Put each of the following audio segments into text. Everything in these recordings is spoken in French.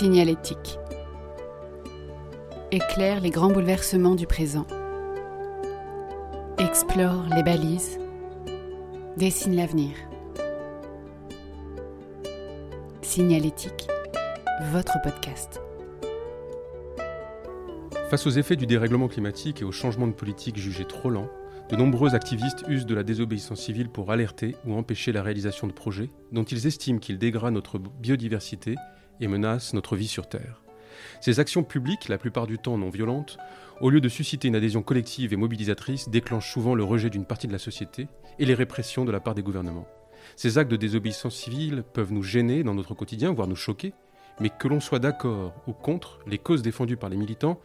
Signalétique. Éclaire les grands bouleversements du présent. Explore les balises. Dessine l'avenir. Signalétique, votre podcast. Face aux effets du dérèglement climatique et aux changements de politique jugés trop lents, de nombreux activistes usent de la désobéissance civile pour alerter ou empêcher la réalisation de projets dont ils estiment qu'ils dégradent notre biodiversité et menacent notre vie sur Terre. Ces actions publiques, la plupart du temps non violentes, au lieu de susciter une adhésion collective et mobilisatrice, déclenchent souvent le rejet d'une partie de la société et les répressions de la part des gouvernements. Ces actes de désobéissance civile peuvent nous gêner dans notre quotidien, voire nous choquer, mais que l'on soit d'accord ou contre, les causes défendues par les militants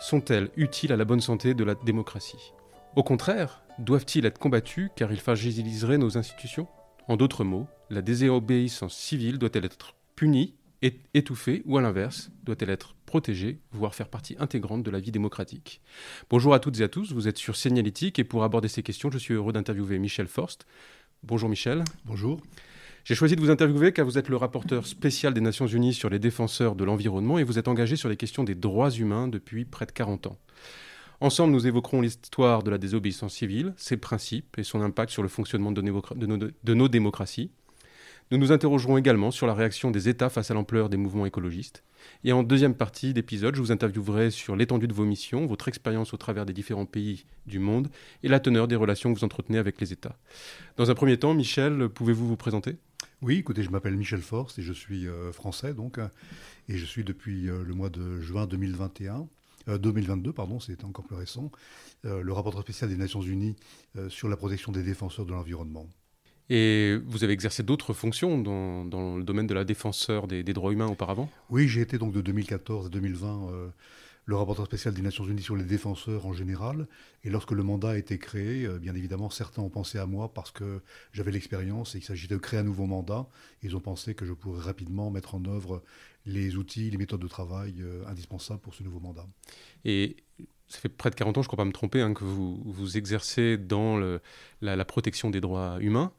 sont-elles utiles à la bonne santé de la démocratie? Au contraire, doivent-ils être combattus car ils fragiliseraient nos institutions? En d'autres mots, la désobéissance civile doit-elle être punie, étouffée ou à l'inverse, doit-elle être protégée, voire faire partie intégrante de la vie démocratique? Bonjour à toutes et à tous, vous êtes sur Signalétique et pour aborder ces questions, je suis heureux d'interviewer Michel Forst. Bonjour Michel. Bonjour. J'ai choisi de vous interviewer car vous êtes le rapporteur spécial des Nations Unies sur les défenseurs de l'environnement et vous êtes engagé sur les questions des droits humains depuis près de 40 ans. Ensemble, nous évoquerons l'histoire de la désobéissance civile, ses principes et son impact sur le fonctionnement de nos, de nos démocraties. Nous nous interrogerons également sur la réaction des États face à l'ampleur des mouvements écologistes. Et en deuxième partie d'épisode, je vous interviewerai sur l'étendue de vos missions, votre expérience au travers des différents pays du monde et la teneur des relations que vous entretenez avec les États. Dans un premier temps, Michel, pouvez-vous vous présenter? Oui, écoutez, je m'appelle Michel Forst et je suis euh, français donc, et je suis depuis euh, le mois de juin 2021, 2022, euh, pardon, c'est encore plus récent, le rapporteur spécial des Nations Unies sur la protection des défenseurs de l'environnement. Et vous avez exercé d'autres fonctions dans, le domaine de la défenseur des, des droits humains auparavant? Oui, j'ai été donc de 2014 à 2020 le rapporteur spécial des Nations Unies sur les défenseurs en général. Et lorsque le mandat a été créé, euh, bien évidemment, certains ont pensé à moi parce que j'avais l'expérience et qu'il s'agit de créer un nouveau mandat. Ils ont pensé que je pourrais rapidement mettre en œuvre les outils, les méthodes de travail euh, indispensables pour ce nouveau mandat. Et ça fait près de 40 ans, je ne crois pas me tromper, hein, que vous, vous exercez dans la, protection des droits humains.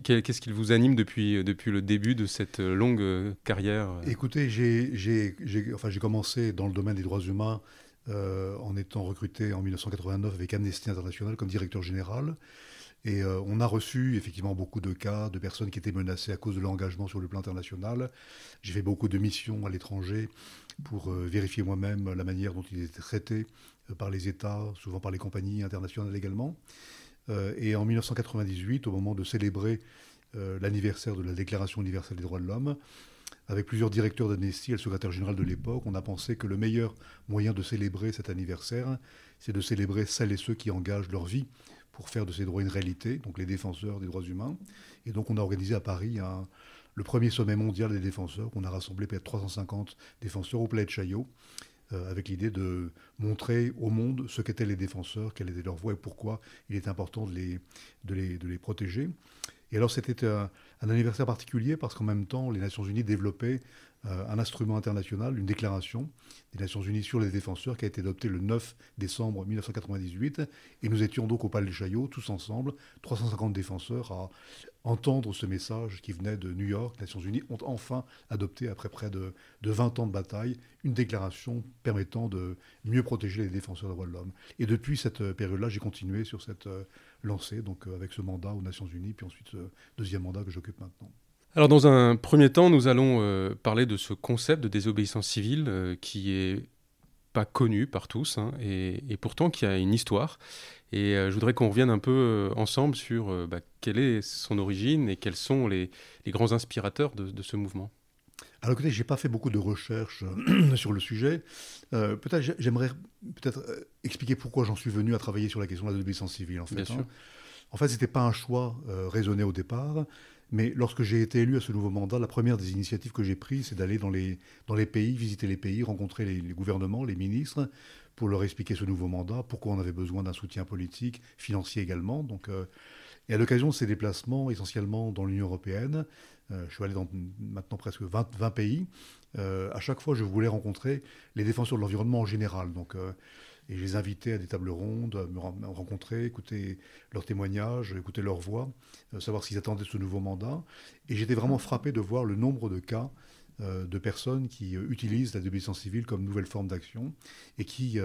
Qu'est-ce qui vous anime depuis, depuis le début de cette longue carrière Écoutez, j'ai enfin, commencé dans le domaine des droits humains euh, en étant recruté en 1989 avec Amnesty International comme directeur général. Et euh, on a reçu effectivement beaucoup de cas de personnes qui étaient menacées à cause de l'engagement sur le plan international. J'ai fait beaucoup de missions à l'étranger pour euh, vérifier moi-même la manière dont ils étaient traités par les États, souvent par les compagnies internationales également. Euh, et en 1998, au moment de célébrer euh, l'anniversaire de la Déclaration universelle des droits de l'homme, avec plusieurs directeurs d'Amnesty et le secrétaire général de l'époque, on a pensé que le meilleur moyen de célébrer cet anniversaire, c'est de célébrer celles et ceux qui engagent leur vie pour faire de ces droits une réalité, donc les défenseurs des droits humains. Et donc on a organisé à Paris le premier sommet mondial des défenseurs. On a rassemblé peut-être 350 défenseurs au Palais de Chaillot. Euh, avec l'idée de montrer au monde ce qu'étaient les défenseurs, quelle était leur voix et pourquoi il est important de les, protéger. Et alors c'était un, anniversaire particulier parce qu'en même temps, les Nations Unies développaient un instrument international, une déclaration des Nations Unies sur les défenseurs qui a été adoptée le 9 décembre 1998. Et nous étions donc au Palais Chaillot, tous ensemble, 350 défenseurs, à entendre ce message qui venait de New York. Les Nations Unies ont enfin adopté, après près de, 20 ans de bataille, une déclaration permettant de mieux protéger les défenseurs des droits de l'homme. Et depuis cette période-là, j'ai continué sur cette euh, lancée, donc euh, avec ce mandat aux Nations Unies, puis ensuite ce deuxième mandat que j'occupe maintenant. Alors dans un premier temps, nous allons euh, parler de ce concept de désobéissance civile euh, qui est pas connu par tous hein, et, pourtant qui a une histoire. Et euh, je voudrais qu'on revienne un peu ensemble sur bah, quelle est son origine et quels sont les, grands inspirateurs de, ce mouvement. Alors écoutez, j'ai pas fait beaucoup de recherches sur le sujet. peut-être j'aimerais peut-être expliquer pourquoi j'en suis venu à travailler sur la question de la désobéissance civile. En fait, Bien sûr. Hein. En fait, c'était pas un choix raisonné au départ. Mais lorsque j'ai été élu à ce nouveau mandat, la première des initiatives que j'ai prises, c'est d'aller dans les, pays, visiter les pays, rencontrer les, gouvernements, les ministres, pour leur expliquer ce nouveau mandat, pourquoi on avait besoin d'un soutien politique, financier également. Donc, euh, et à l'occasion de ces déplacements, essentiellement dans l'Union européenne, euh, je suis allé dans maintenant presque 20, 20 pays, euh, à chaque fois je voulais rencontrer les défenseurs de l'environnement en général. Donc, et je les invitais à des tables rondes, à me rencontrer, écouter leurs témoignages, écouter leurs voix, euh, savoir s'ils attendaient ce nouveau mandat. Et j'étais vraiment frappé de voir le nombre de cas de personnes qui utilisent la désobéissance civile comme nouvelle forme d'action et qui,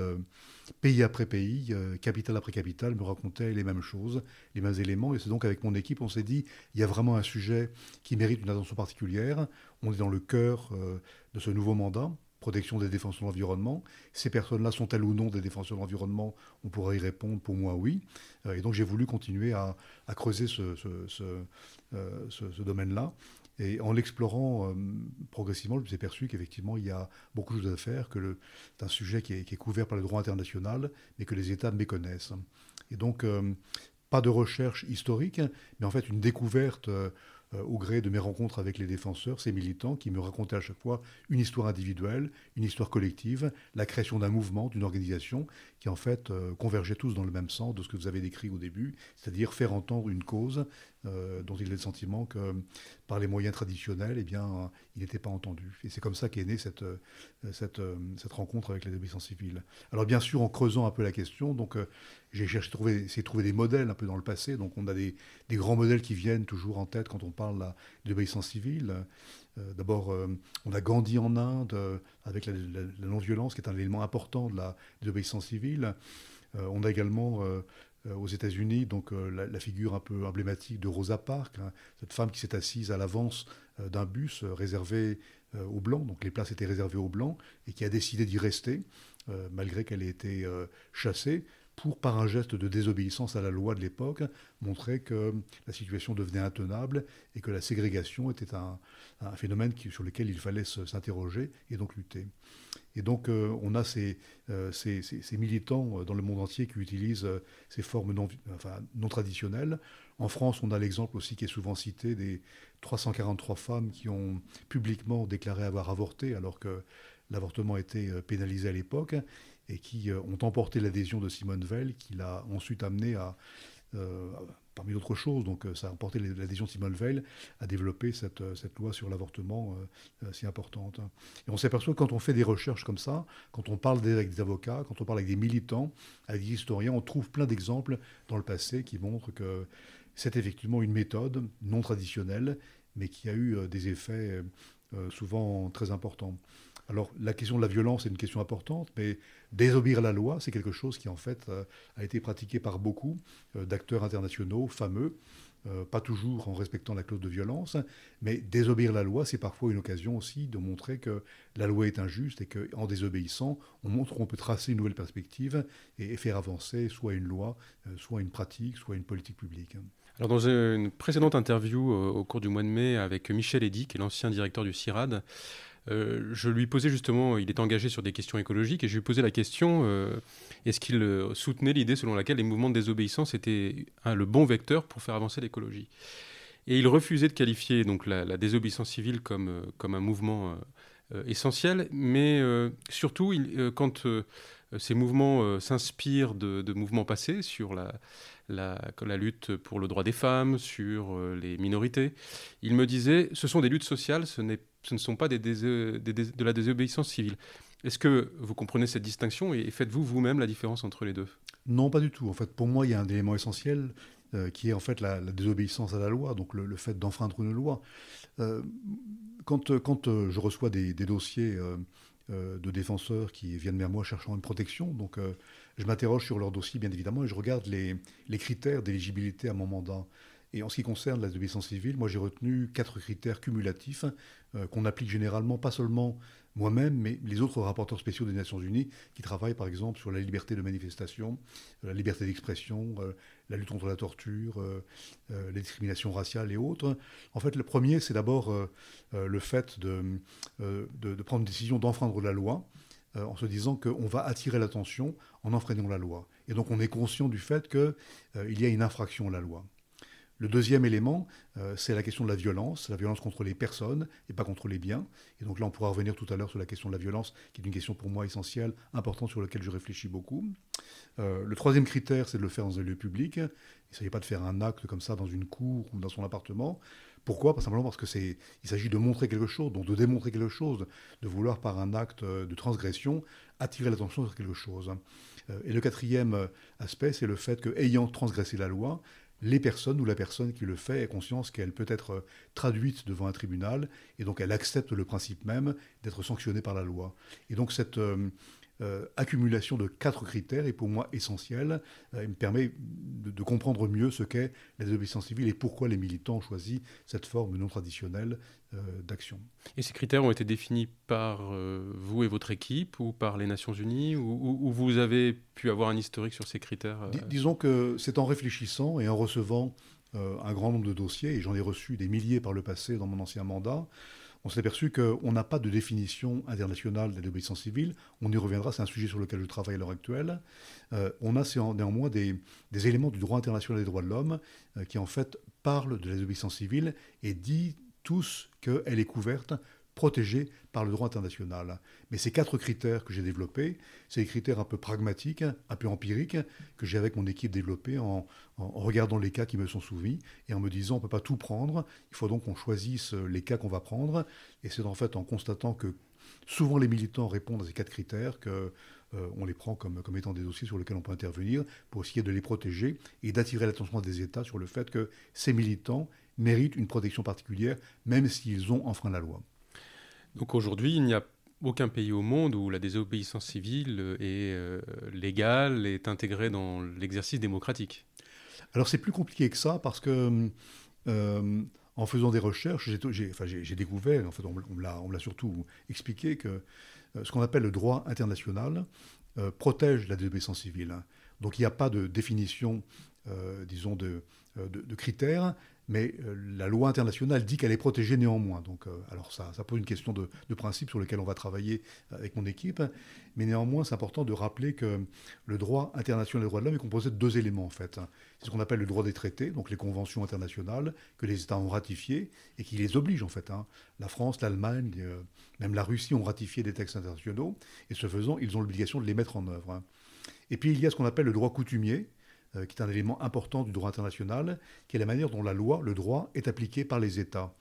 pays après pays, capitale après capitale, me racontaient les mêmes choses, les mêmes éléments. Et c'est donc avec mon équipe, on s'est dit, il y a vraiment un sujet qui mérite une attention particulière. On est dans le cœur de ce nouveau mandat protection des défenseurs de l'environnement. Ces personnes-là sont-elles ou non des défenseurs de l'environnement? On pourrait y répondre, pour moi, oui. Euh, et donc j'ai voulu continuer à, creuser ce, euh, ce, domaine-là. Et en l'explorant euh, progressivement, je me suis aperçu qu'effectivement, il y a beaucoup de choses à faire, que c'est un sujet qui est, couvert par le droit international, mais que les États méconnaissent. Et donc, pas de recherche historique, mais en fait une découverte au gré de mes rencontres avec les défenseurs, ces militants qui me racontaient à chaque fois une histoire individuelle, une histoire collective, la création d'un mouvement, d'une organisation qui en fait euh, convergeait tous dans le même sens de ce que vous avez décrit au début, c'est-à-dire faire entendre une cause euh, dont il a le sentiment que par les moyens traditionnels, eh bien, il n'était pas entendu. Et c'est comme ça qu'est née cette, cette, cette, rencontre avec les désobéissants civils. Alors bien sûr, en creusant un peu la question, donc j'ai cherché trouver, trouver des modèles un peu dans le passé. Donc on a des, des grands modèles qui viennent toujours en tête quand on parle de l'obéissance civile. Euh, d'abord, euh, on a Gandhi en Inde euh, avec la, non-violence, qui est un élément important de la désobéissance civile. on a également aux États-Unis, donc la, figure un peu emblématique de Rosa Parks, hein, cette femme qui s'est assise à l'avance d'un bus réservé aux blancs, donc les places étaient réservées aux blancs, et qui a décidé d'y rester malgré qu'elle ait été chassée pour, par un geste de désobéissance à la loi de l'époque, montrer que la situation devenait intenable et que la ségrégation était un, phénomène sur lequel il fallait s'interroger et donc lutter. Et donc euh, on a euh, ces, ces, militants dans le monde entier qui utilisent euh, ces formes non, traditionnelles. En France, on a l'exemple aussi qui est souvent cité des 343 femmes qui ont publiquement déclaré avoir avorté alors que l'avortement était pénalisé à l'époque et qui euh, ont emporté l'adhésion de Simone Veil, qui l'a ensuite amené à, euh, parmi d'autres choses, donc euh, ça a emporté l'adhésion de Simone Veil à développer cette, cette loi sur l'avortement si importante. Et on s'aperçoit quand on fait des recherches comme ça, quand on parle avec des avocats, quand on parle avec des militants, avec des historiens, on trouve plein d'exemples dans le passé qui montrent que c'est effectivement une méthode non traditionnelle, mais qui a eu des effets souvent très importants. Alors la question de la violence est une question importante, mais désobéir la loi, c'est quelque chose qui en fait euh, a été pratiqué par beaucoup euh, d'acteurs internationaux fameux, euh, pas toujours en respectant la clause de violence, mais désobéir la loi, c'est parfois une occasion aussi de montrer que la loi est injuste et qu'en désobéissant, on montre qu'on peut tracer une nouvelle perspective et faire avancer soit une loi, soit une pratique, soit une politique publique. Alors dans une précédente interview au cours du mois de mai avec Michel Eddy, qui est l'ancien directeur du CIRAD, euh, je lui posais justement, il est engagé sur des questions écologiques, et je lui posais la question euh, est-ce qu'il euh, soutenait l'idée selon laquelle les mouvements de désobéissance étaient le bon vecteur pour faire avancer l'écologie? Et il refusait de qualifier donc la, désobéissance civile comme, comme un mouvement essentiel, mais surtout quand ces mouvements s'inspirent de, mouvements passés sur la, la, la, lutte pour le droit des femmes, sur les minorités, il me disait ce sont des luttes sociales, ce n'est ce ne sont pas des de la désobéissance civile. Est-ce que vous comprenez cette distinction et faites-vous vous-même la différence entre les deux? Non, pas du tout. En fait, pour moi, il y a un élément essentiel euh, qui est en fait la, désobéissance à la loi, donc le, fait d'enfreindre une loi. Euh, quand, quand euh, je reçois des, dossiers de défenseurs qui viennent vers moi cherchant une protection, donc je m'interroge sur leur dossier bien évidemment et je regarde les, les critères d'éligibilité à mon mandat. Et en ce qui concerne la désobéissance civile, moi j'ai retenu quatre critères cumulatifs euh, qu'on applique généralement, pas seulement moi-même, mais les autres rapporteurs spéciaux des Nations Unies qui travaillent par exemple sur la liberté de manifestation, la liberté d'expression, euh, la lutte contre la torture, euh, les discriminations raciales et autres. En fait, le premier, c'est d'abord le fait de, de, prendre une décision d'enfreindre la loi en se disant qu'on va attirer l'attention en enfreignant la loi. Et donc on est conscient du fait qu'il y a une infraction à la loi. Le deuxième élément, euh, c'est la question de la violence, la violence contre les personnes et pas contre les biens. Et donc là, on pourra revenir tout à l'heure sur la question de la violence, qui est une question pour moi essentielle, importante, sur laquelle je réfléchis beaucoup. Euh, le troisième critère, c'est de le faire dans un lieu public. Il ne pas de faire un acte comme ça dans une cour ou dans son appartement. Pourquoi? Pas simplement parce que s'agit de montrer quelque chose, donc de démontrer quelque chose, de vouloir par un acte de transgression attirer l'attention sur quelque chose. Euh, et le quatrième aspect, c'est le fait que, ayant transgressé la loi, les personnes ou la personne qui le fait ait conscience qu'elle peut être traduite devant un tribunal et donc elle accepte le principe même d'être sanctionnée par la loi. Et donc cette euh, accumulation de quatre critères est pour moi essentielle. Euh, il me permet de, comprendre mieux ce qu'est la désobéissance civile et pourquoi les militants ont choisi cette forme non traditionnelle euh, d'action. Et ces critères ont été définis par vous et votre équipe ou par les Nations Unies ou, vous avez pu avoir un historique sur ces critères Disons que c'est en réfléchissant et en recevant un grand nombre de dossiers, et j'en ai reçu des milliers par le passé dans mon ancien mandat, on s'est aperçu qu'on n'a pas de définition internationale de l'obéissance civile. On y reviendra, c'est un sujet sur lequel je travaille à l'heure actuelle. Euh, on a néanmoins des, éléments du droit international des droits de l'homme euh, qui en fait parlent de la civile et dit tous qu'elle est couverte protégés par le droit international. Mais ces quatre critères que j'ai développés, c'est des critères un peu pragmatiques, un peu empiriques, que j'ai avec mon équipe développé en, regardant les cas qui me sont soumis et en me disant on ne peut pas tout prendre, il faut donc qu'on choisisse les cas qu'on va prendre. Et c'est en fait en constatant que souvent les militants répondent à ces quatre critères que euh, on les prend comme, comme étant des dossiers sur lesquels on peut intervenir pour essayer de les protéger et d'attirer l'attention des États sur le fait que ces militants méritent une protection particulière, même s'ils ont enfreint la loi. Donc aujourd'hui, il n'y a aucun pays au monde où la désobéissance civile est euh, légale, est intégrée dans l'exercice démocratique. Alors c'est plus compliqué que ça parce que euh, en faisant des recherches, j'ai découvert, en fait on, me l'a surtout expliqué, que euh, ce qu'on appelle le droit international protège la désobéissance civile. Donc il n'y a pas de définition, disons, de critères, mais euh, la loi internationale dit qu'elle est protégée néanmoins. Donc, euh, alors ça, pose une question de, principe sur lequel on va travailler avec mon équipe, mais néanmoins, c'est important de rappeler que le droit international des droits de l'homme est composé de deux éléments en fait. C'est ce qu'on appelle le droit des traités, donc les conventions internationales que les États ont ratifiées et qui les obligent en fait. Hein. La France, l'Allemagne, euh, même la Russie ont ratifié des textes internationaux et ce faisant, ils ont l'obligation de les mettre en œuvre. Hein. Et puis il y a ce qu'on appelle le droit coutumier, euh, qui est un élément important du droit international, qui est la manière dont la loi, le droit, est appliqué par les États.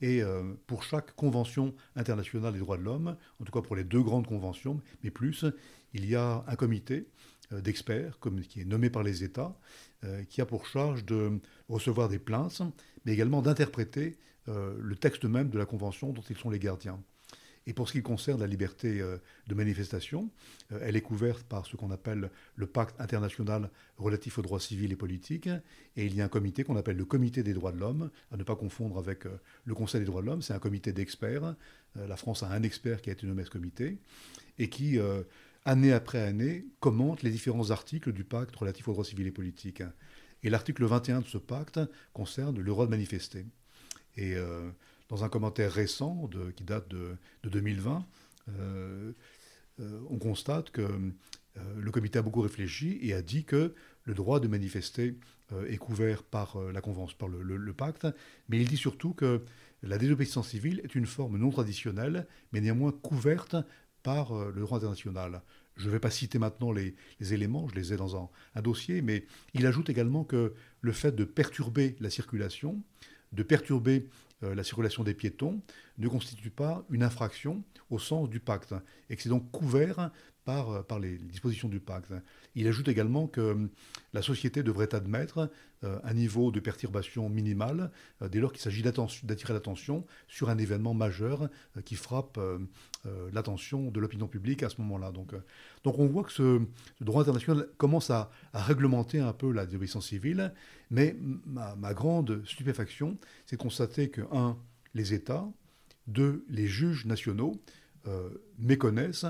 Et euh, pour chaque convention internationale des droits de l'homme, en tout cas pour les deux grandes conventions, mais plus, il y a un comité euh, d'experts qui est nommé par les États, qui a pour charge de recevoir des plaintes, mais également d'interpréter le texte même de la convention dont ils sont les gardiens. Et pour ce qui concerne la liberté euh, de manifestation, euh, elle est couverte par ce qu'on appelle le pacte international relatif aux droits civils et politiques. Et il y a un comité qu'on appelle le comité des droits de l'homme, à ne pas confondre avec euh, le Conseil des droits de l'homme. C'est un comité d'experts. La France a un expert qui a été nommé à ce comité et qui, année après année, commente les différents articles du pacte relatif aux droits civils et politiques. Et l'article 21 de ce pacte concerne le droit de manifester. Et dans un commentaire récent qui date de, 2020, euh, euh, on constate que euh, le comité a beaucoup réfléchi et a dit que le droit de manifester est couvert par la convention, par le, pacte, mais il dit surtout que la désobéissance civile est une forme non traditionnelle, mais néanmoins couverte par le droit international. Je ne vais pas citer maintenant les, éléments, je les ai dans un, dossier, mais il ajoute également que le fait de perturber la circulation, de perturber la circulation des piétons ne constitue pas une infraction au sens du pacte et que c'est donc couvert par, euh, par les dispositions du pacte. Il ajoute également que euh, la société devrait admettre un niveau de perturbation minimal dès lors qu'il s'agit d'attirer l'attention sur un événement majeur qui frappe l'attention de l'opinion publique à ce moment-là. Donc, donc on voit que ce, droit international commence à, réglementer un peu la désobéissance civile, mais ma, ma grande stupéfaction, c'est de constater que un, les États, deux, les juges nationaux euh, méconnaissent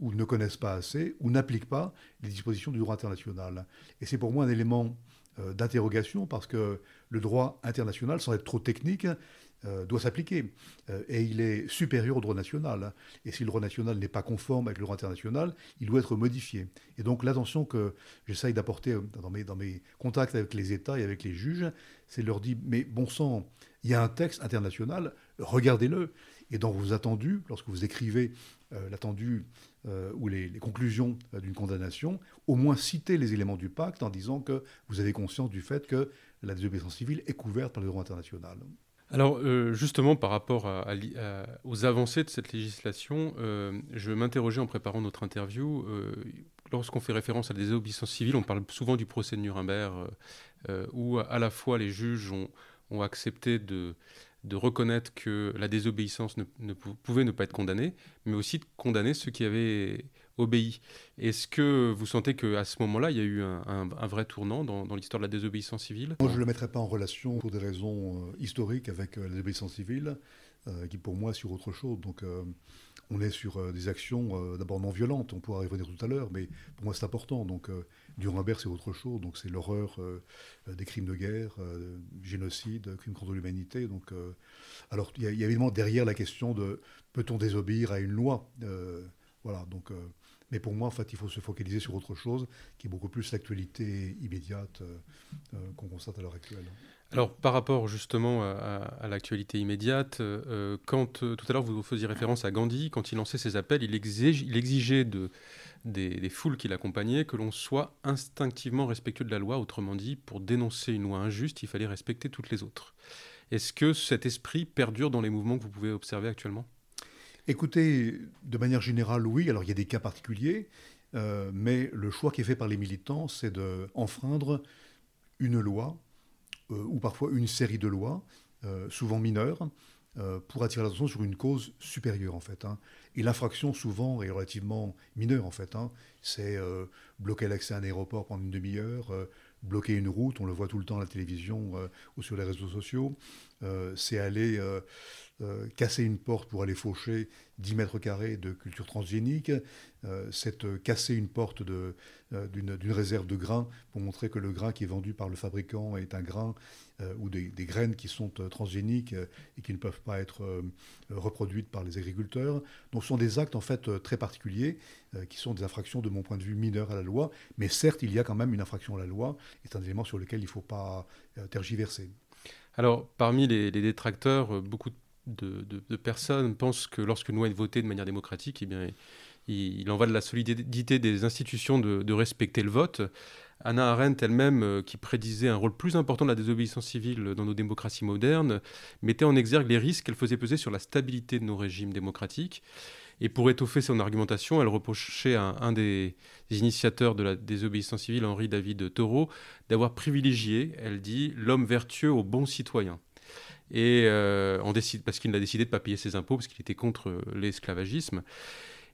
ou ne connaissent pas assez ou n'appliquent pas les dispositions du droit international. Et c'est pour moi un élément euh, d'interrogation parce que le droit international, sans être trop technique, euh, doit s'appliquer. et il est supérieur au droit national. Et si le droit national n'est pas conforme avec le droit international, il doit être modifié. Et donc l'attention que j'essaye d'apporter dans mes, dans mes contacts avec les États et avec les juges, c'est de leur dire, mais bon sang, il y a un texte international, regardez-le. Et dans vos attendus, lorsque vous écrivez euh, l'attendu euh, ou les, conclusions euh, d'une condamnation, au moins citez les éléments du pacte en disant que vous avez conscience du fait que la désobéissance civile est couverte par le droit international. Alors justement, par rapport aux avancées de cette législation, je m'interrogeais en préparant notre interview lorsqu'on fait référence à la désobéissance civile, on parle souvent du procès de Nuremberg où à la fois les juges ont, accepté de, reconnaître que la désobéissance ne, pouvait ne pas être condamnée, mais aussi de condamner ceux qui avaient obéi. Est-ce que vous sentez qu'à ce moment-là, il y a eu un, vrai tournant dans, l'histoire de la désobéissance civile? Moi, je ne le mettrais pas en relation pour des raisons historiques avec la désobéissance civile. Euh, qui pour moi sur autre chose. Donc euh, on est sur euh, des actions d'abord non violentes, on pourra y revenir tout à l'heure, mais pour moi c'est important. Nuremberg c'est autre chose, donc c'est l'horreur des crimes de guerre, génocide, crimes contre l'humanité. Donc alors il y, a évidemment derrière la question de peut-on désobéir à une loi Voilà donc. Mais pour moi, en fait, il faut se focaliser sur autre chose, qui est beaucoup plus l'actualité immédiate qu'on constate à l'heure actuelle. Alors, par rapport justement à, l'actualité immédiate, euh, quand euh, tout à l'heure vous faisiez référence à Gandhi, quand il lançait ses appels, il, exigeait de, des, foules qui l'accompagnaient que l'on soit instinctivement respectueux de la loi. Autrement dit, pour dénoncer une loi injuste, il fallait respecter toutes les autres. Est-ce que cet esprit perdure dans les mouvements que vous pouvez observer actuellement? Écoutez, de manière générale, oui. Alors, il y a des cas particuliers, euh, mais le choix qui est fait par les militants, c'est d'enfreindre une loi euh, ou parfois une série de lois, euh, souvent mineures, pour attirer l'attention sur une cause supérieure en fait. Hein. Et l'infraction souvent est relativement mineure en fait. Hein. C'est bloquer l'accès à un aéroport pendant une demi-heure, bloquer une route, on le voit tout le temps à la télévision ou sur les réseaux sociaux. c'est aller casser une porte pour aller faucher 10 mètres carrés de culture transgénique, c'est casser une porte d'une réserve de grains pour montrer que le grain qui est vendu par le fabricant est un grain ou des, graines qui sont transgéniques et qui ne peuvent pas être reproduites par les agriculteurs. Donc ce sont des actes en fait très particuliers qui sont des infractions de mon point de vue mineures à la loi, mais certes il y a quand même une infraction à la loi, c'est un élément sur lequel il ne faut pas tergiverser. Alors, parmi les, détracteurs, beaucoup de de, personnes pensent que lorsque loi est votée de manière démocratique, eh bien, il, en va de la solidité des institutions de, respecter le vote. Anna Arendt elle-même, euh, qui prédisait un rôle plus important de la désobéissance civile dans nos démocraties modernes, mettait en exergue les risques qu'elle faisait peser sur la stabilité de nos régimes démocratiques. Et pour étoffer son argumentation, elle reprochait à un des initiateurs de la désobéissance civile, Henri David Thoreau, d'avoir privilégié, elle dit, l'homme vertueux au bon citoyen. Et euh, parce qu'il a décidé de ne pas payer ses impôts, parce qu'il était contre euh, l'esclavagisme.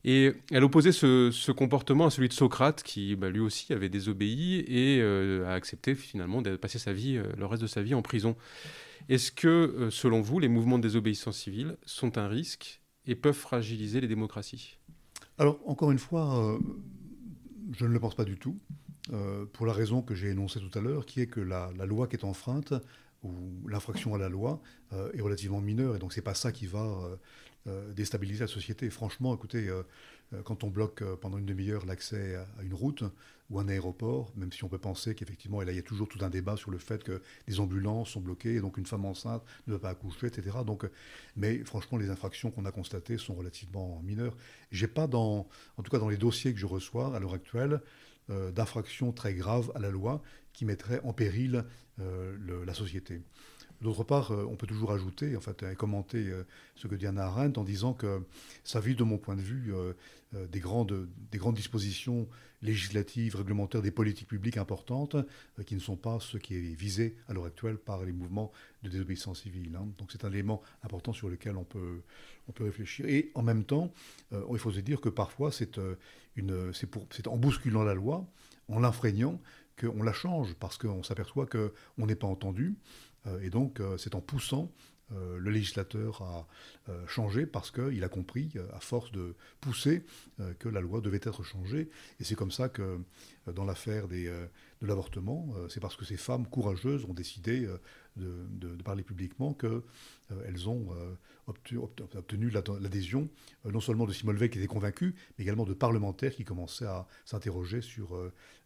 Et elle opposait ce, comportement à celui de Socrate, qui bah, lui aussi avait désobéi et euh, a accepté finalement de passer sa vie, le reste de sa vie en prison. Est-ce que, selon vous, les mouvements de désobéissance civile sont un risque et peuvent fragiliser les démocraties? Alors, encore une fois, je ne le pense pas du tout, pour la raison que j'ai énoncée tout à l'heure, qui est que la, la loi qui est enfreinte où l'infraction à la loi euh, est relativement mineure, et donc c'est pas ça qui va euh, euh, déstabiliser la société. Franchement, écoutez, quand on bloque pendant une demi-heure l'accès à, une route ou un aéroport, même si on peut penser qu'effectivement, il y a toujours tout un débat sur le fait que des ambulances sont bloquées, et donc une femme enceinte ne peut pas accoucher, etc. Donc, mais franchement, les infractions qu'on a constatées sont relativement mineures. J'ai pas dans, en tout cas dans les dossiers que je reçois à l'heure actuelle, d'infractions très graves à la loi qui mettraient en péril euh, la société. D'autre part, euh, on peut toujours ajouter, en fait, commenter euh, ce que dit Anna Arendt en disant que ça vit, de mon point de vue, des, grandes, des grandes dispositions législatives, réglementaires, des politiques publiques importantes qui ne sont pas ce qui est visé à l'heure actuelle par les mouvements de désobéissance civile. Hein. Donc c'est un élément important sur lequel on peut, on peut réfléchir. Et en même temps, il faut se dire que parfois, c'est en bousculant la loi, en l'infrégnant, qu'on la change parce qu'on s'aperçoit qu'on n'est pas entendu. Euh, et donc, euh, c'est en poussant euh, le législateur à changer parce qu'il a compris, à force de pousser, que la loi devait être changée. Et c'est comme ça que, dans l'affaire de l'avortement, c'est parce que ces femmes courageuses ont décidé de, parler publiquement qu'elles ont obtenu, l'adhésion non seulement de Simone Veil qui était convaincu, mais également de parlementaires qui commençaient à s'interroger sur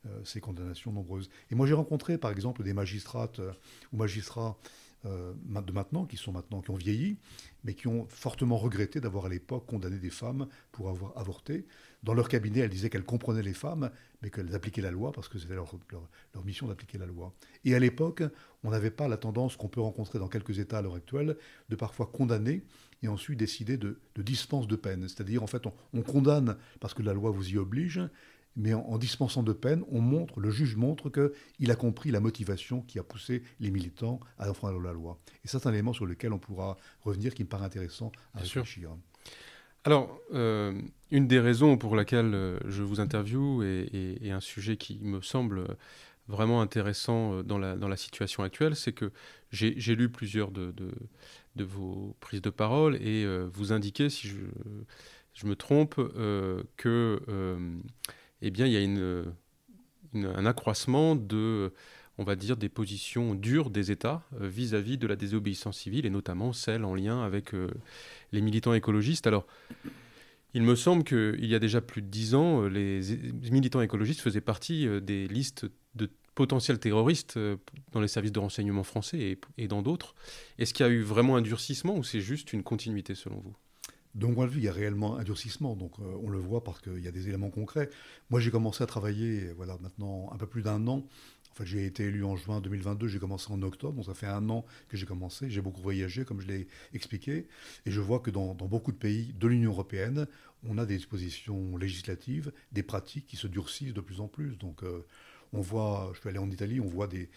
euh, ces condamnations nombreuses. Et moi, j'ai rencontré, par exemple, des magistrates euh, ou magistrats euh, de maintenant, qui sont maintenant, qui ont vieilli, mais qui ont fortement regretté d'avoir à l'époque condamné des femmes pour avoir avorté. Dans leur cabinet, elles disaient qu'elles comprenaient les femmes, mais qu'elles appliquaient la loi parce que c'était leur, leur, mission d'appliquer la loi. Et à l'époque, on n'avait pas la tendance qu'on peut rencontrer dans quelques États à l'heure actuelle de parfois condamner et ensuite décider de, de dispense de peine. C'est-à-dire, en fait, on, on, condamne parce que la loi vous y oblige, mais en, dispensant de peine, on montre, le juge montre qu'il a compris la motivation qui a poussé les militants à enfreindre la loi. Et c'est un élément sur lequel on pourra revenir qui me paraît intéressant à réfléchir. Alors, euh, une des raisons pour laquelle euh, je vous interviewe et, un sujet qui me semble vraiment intéressant euh, dans la, dans la situation actuelle, c'est que j'ai lu plusieurs de, de, vos prises de parole et vous indiquez, si je, je me trompe, que eh bien, il y a un accroissement de, on va dire, des positions dures des États vis-à-vis de la désobéissance civile et notamment celle en lien avec les militants écologistes. Alors, il me semble qu'il y a déjà plus de dix ans, euh, les militants écologistes faisaient partie euh, des listes de potentiels terroristes euh, dans les services de renseignement français et, dans d'autres. Est-ce qu'il y a eu vraiment un durcissement ou c'est juste une continuité selon vous? Donc, point de vue, il y a réellement un durcissement. Donc, on le voit parce qu'il y a des éléments concrets. Moi, j'ai commencé à travailler, voilà, maintenant un peu plus d'un an, j'ai été élu en juin 2022, j'ai commencé en octobre, donc ça fait un an que j'ai commencé. J'ai beaucoup voyagé, comme je l'ai expliqué, et je vois que dans, beaucoup de pays de l'Union européenne, on a des dispositions législatives, des pratiques qui se durcissent de plus en plus. Donc, euh, on voit, je suis allé en Italie, on voit des,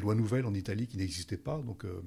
lois nouvelles en Italie qui n'existaient pas. Donc, euh,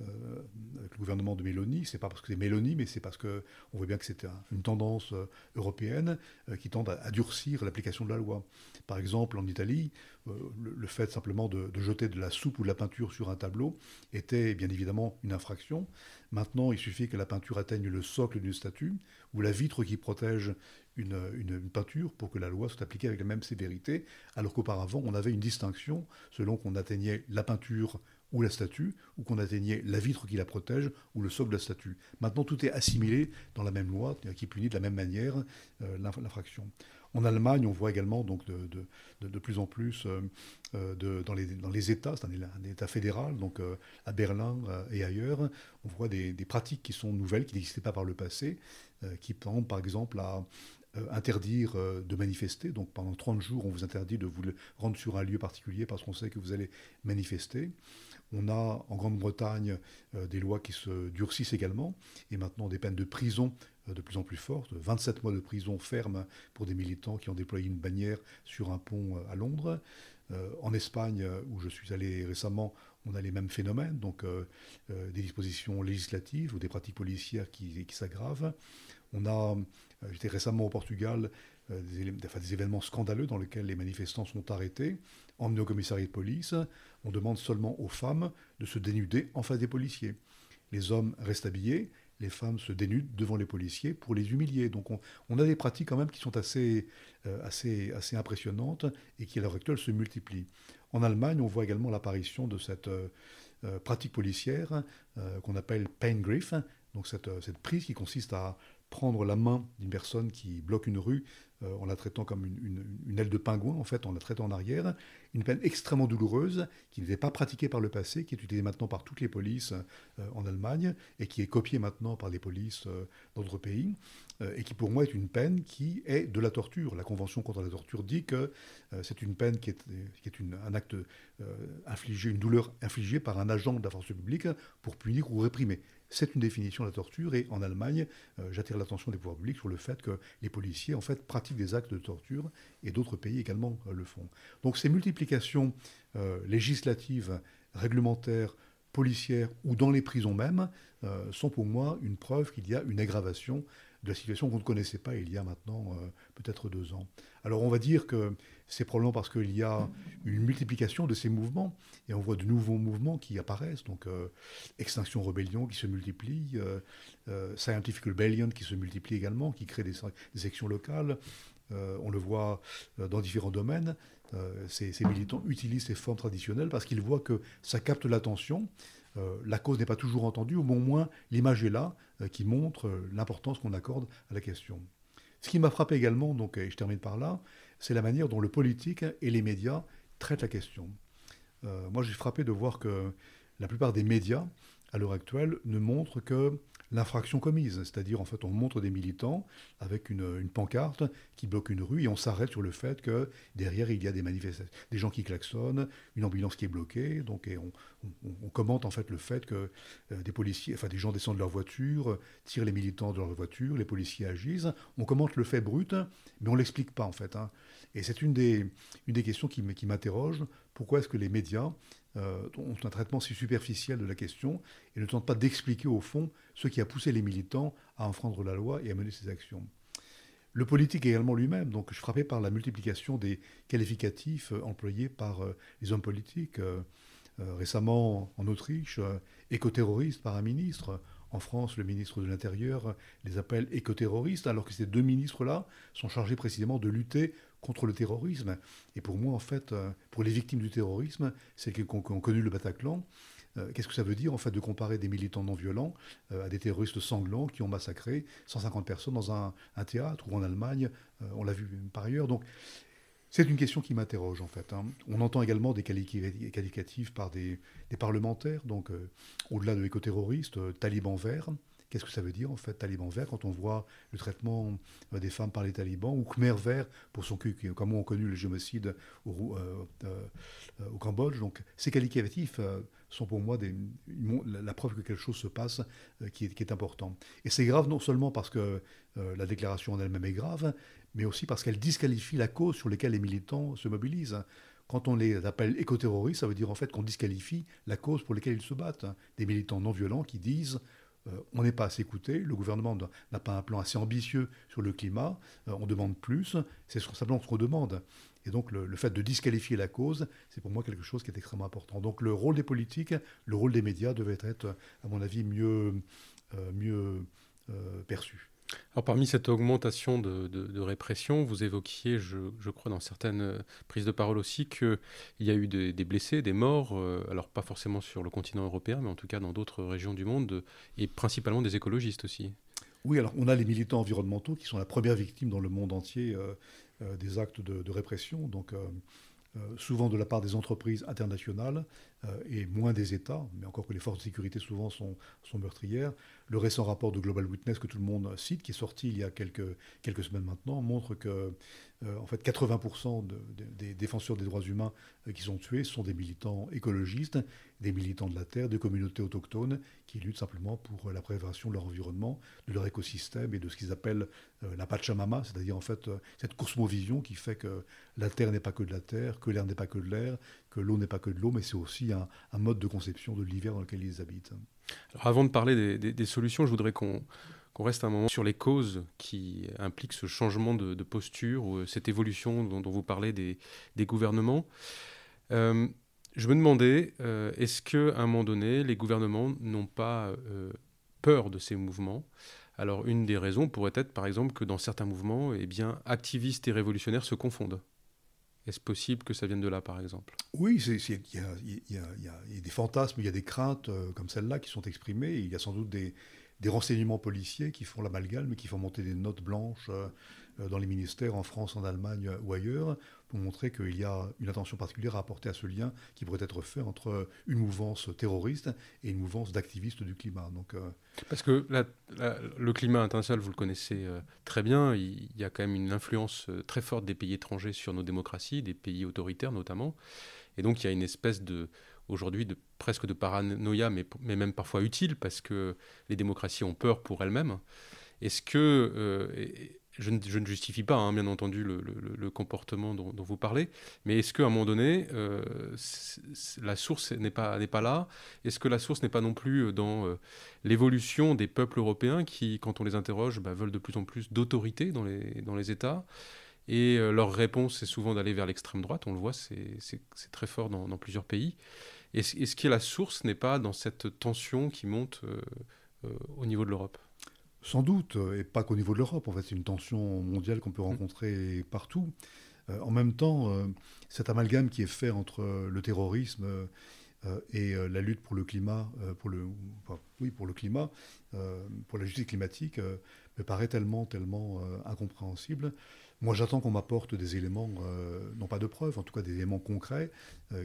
euh, avec le gouvernement de Mélanie, c'est pas parce que c'est Mélanie, mais c'est parce que on voit bien que c'était une tendance européenne qui tend à, durcir l'application de la loi. Par exemple, en Italie, le, fait simplement de, jeter de la soupe ou de la peinture sur un tableau était bien évidemment une infraction. Maintenant, il suffit que la peinture atteigne le socle d'une statue ou la vitre qui protège une, peinture pour que la loi soit appliquée avec la même sévérité, alors qu'auparavant, on avait une distinction selon qu'on atteignait la peinture ou la statue, ou qu'on atteignait la vitre qui la protège, ou le socle de la statue. Maintenant, tout est assimilé dans la même loi, qui punit de la même manière euh, l'infraction. En Allemagne, on voit également donc de, plus en plus euh, euh, dans, les, États, c'est un, État fédéral, donc à Berlin et ailleurs, on voit des, pratiques qui sont nouvelles, qui n'existaient pas par le passé, qui tendent par exemple à, interdire euh, de manifester. Donc pendant 30 jours, on vous interdit de vous rendre sur un lieu particulier parce qu'on sait que vous allez manifester. On a en Grande-Bretagne euh, des lois qui se durcissent également et maintenant des peines de prison de plus en plus fortes. 27 mois de prison ferme pour des militants qui ont déployé une bannière sur un pont à Londres. en Espagne, où je suis allé récemment, on a les mêmes phénomènes, donc des dispositions législatives ou des pratiques policières qui s'aggravent. On a euh, j'étais récemment au Portugal, euh, des, événements scandaleux dans lesquels les manifestants sont arrêtés, emmenés au commissariat de police. On demande seulement aux femmes de se dénuder en face des policiers. Les hommes restent habillés, les femmes se dénudent devant les policiers pour les humilier. Donc on, a des pratiques quand même qui sont assez, euh, assez, impressionnantes et qui à l'heure actuelle se multiplient. En Allemagne, on voit également l'apparition de cette pratique policière qu'on appelle pain grief, donc cette, prise qui consiste à prendre la main d'une personne qui bloque une rue euh, en la traitant comme une, aile de pingouin, en fait, en la traitant en arrière. Une peine extrêmement douloureuse qui n'était pas pratiquée par le passé, qui est utilisée maintenant par toutes les polices euh, en Allemagne et qui est copiée maintenant par les polices euh, d'autres pays et qui pour moi est une peine qui est de la torture. La Convention contre la torture dit que c'est une peine qui est, qui est un acte infligé, une douleur infligée par un agent de la force publique pour punir ou réprimer. C'est une définition de la torture et en Allemagne, euh, j'attire l'attention des pouvoirs publics sur le fait que les policiers en fait pratiquent des actes de torture et d'autres pays également euh, le font. Donc ces multiplications euh, législatives, réglementaires, policières ou dans les prisons même sont pour moi une preuve qu'il y a une aggravation de la situation qu'on ne connaissait pas il y a maintenant peut-être deux ans. Alors on va dire que c'est probablement parce qu'il y a une multiplication de ces mouvements, et on voit de nouveaux mouvements qui apparaissent, donc euh, Extinction Rebellion qui se multiplie, euh, euh, Scientific Rebellion qui se multiplie également, qui crée des, sections locales, on le voit dans différents domaines, ces, ces, militants utilisent ces formes traditionnelles parce qu'ils voient que ça capte l'attention, la cause n'est pas toujours entendue, au moins l'image est là, qui montre l'importance qu'on accorde à la question. Ce qui m'a frappé également, donc, et je termine par là, c'est la manière dont le politique et les médias traitent la question. Euh, moi, j'ai frappé de voir que la plupart des médias à l'heure actuelle, ne montre que l'infraction commise. C'est-à-dire, en fait, on montre des militants avec une, pancarte qui bloque une rue et on s'arrête sur le fait que derrière, il y a des manifestations, des gens qui klaxonnent, une ambulance qui est bloquée. Donc, et on, commente en fait le fait que euh, des policiers, enfin, des gens descendent de leur voiture, tirent les militants de leur voiture, les policiers agissent. On commente le fait brut, mais on l'explique pas, en fait. Hein. Et c'est une des, une des questions qui m'interroge. Pourquoi est-ce que les médias euh, ont un traitement si superficiel de la question et ne tentent pas d'expliquer au fond ce qui a poussé les militants à enfreindre la loi et à mener ces actions. Le politique également lui-même, donc je frappais par la multiplication des qualificatifs euh, employés par euh, les hommes politiques. récemment, en Autriche, écoterroriste par un ministre. En France, le ministre de l'Intérieur les appelle écoterroristes, alors que ces deux ministres-là sont chargés précisément de lutter contre le terrorisme. Et pour moi, en fait, euh, pour les victimes du terrorisme, celles qui ont, connu le Bataclan, euh, qu'est-ce que ça veut dire en fait de comparer des militants non violents euh, à des terroristes sanglants qui ont massacré 150 personnes dans un, théâtre ou en Allemagne On l'a vu par ailleurs. Donc c'est une question qui m'interroge en fait. Hein. On entend également des qualificatifs par des, parlementaires, donc au-delà de l'écoterroriste, talibans verts. Qu'est-ce que ça veut dire en fait, taliban vert, quand on voit le traitement euh, des femmes par les talibans, ou khmer vert, pour son cul, comment on connu le génocide au, euh, euh, Cambodge. Donc ces qualificatifs sont pour moi la preuve que quelque chose se passe qui, est, qui, est, important. Et c'est grave non seulement parce que la déclaration en elle-même est grave, mais aussi parce qu'elle disqualifie la cause sur laquelle les militants se mobilisent. Quand on les appelle écoterroristes, ça veut dire en fait qu'on disqualifie la cause pour laquelle ils se battent. Des militants non violents qui disent on n'est pas assez écouté, le gouvernement n'a pas un plan assez ambitieux sur le climat, euh, on demande plus, c'est ce qu'on demande. Et donc le, fait de disqualifier la cause, c'est pour moi quelque chose qui est extrêmement important. Donc le rôle des politiques, le rôle des médias devait être, à mon avis, mieux, euh, mieux perçu. Alors parmi cette augmentation de, répression, vous évoquiez, je, crois, dans certaines euh, prises de parole aussi, qu'il y a eu des, blessés, des morts, euh, alors pas forcément sur le continent européen, mais en tout cas dans d'autres régions du monde, et principalement des écologistes aussi. Oui, alors on a les militants environnementaux qui sont la première victime dans le monde entier euh, des actes de, répression. Donc souvent de la part des entreprises internationales et moins des États, mais encore que les forces de sécurité souvent sont meurtrières. Le récent rapport de Global Witness que tout le monde cite, qui est sorti il y a quelques, semaines maintenant, montre que euh, en fait, 80% des défenseurs des droits humains euh, qui sont tués sont des militants écologistes, des militants de la terre, des communautés autochtones qui luttent simplement pour la préservation de leur environnement, de leur écosystème et de ce qu'ils appellent euh, la Pachamama, c'est-à-dire en fait cette cosmovision qui fait que la terre n'est pas que de la terre, que l'air n'est pas que de l'air, que l'eau n'est pas que de l'eau, mais c'est aussi un, mode de conception de l'hiver dans lequel ils habitent. Alors avant de parler des, solutions, je voudrais qu'on reste un moment sur les causes qui impliquent ce changement de, posture ou euh, cette évolution dont, vous parlez des, gouvernements. Euh, je me demandais, euh, est-ce qu'à un moment donné, les gouvernements n'ont pas peur de ces mouvements? Alors une des raisons pourrait être par exemple que dans certains mouvements, eh bien, activistes et révolutionnaires se confondent. Est-ce possible que ça vienne de là, par exemple? Oui, il y, a des fantasmes, il y a des craintes euh, comme celle-là qui sont exprimées. Il y a sans doute des, renseignements policiers qui font l'amalgame, qui font monter des notes blanches euh, euh, dans les ministères en France, en Allemagne ou ailleurs, pour montrer qu'il y a une attention particulière à apporter à ce lien qui pourrait être fait entre une mouvance terroriste et une mouvance d'activistes du climat. Donc, euh, Parce que le climat international, vous le connaissez euh, très bien, il, y a quand même une influence très forte des pays étrangers sur nos démocraties, des pays autoritaires notamment. Et donc il y a une espèce de aujourd'hui de presque de paranoïa, mais, mais même parfois utile, parce que les démocraties ont peur pour elles-mêmes. Est-ce que je ne, justifie pas, hein, bien entendu, le, comportement dont, vous parlez, mais est-ce qu'à un moment donné, euh, la source n'est pas, là? Est-ce que la source n'est pas non plus dans euh, l'évolution des peuples européens qui, quand on les interroge, bah, veulent de plus en plus d'autorité dans les, États? Et euh, leur réponse, c'est souvent d'aller vers l'extrême droite, on le voit, c'est très fort dans plusieurs pays. Est-ce que la source n'est pas dans cette tension qui monte au niveau de l'Europe? Sans doute, euh, et pas qu'au niveau de l'Europe. En fait, c'est une tension mondiale qu'on peut mm. rencontrer partout. Euh, en même temps, euh, cet amalgame qui est fait entre le terrorisme et la lutte pour le climat, pour le, oui, pour le climat, pour la justice climatique, me paraît tellement, tellement incompréhensible. Moi, j'attends qu'on m'apporte des éléments, non pas de preuves, en tout cas des éléments concrets,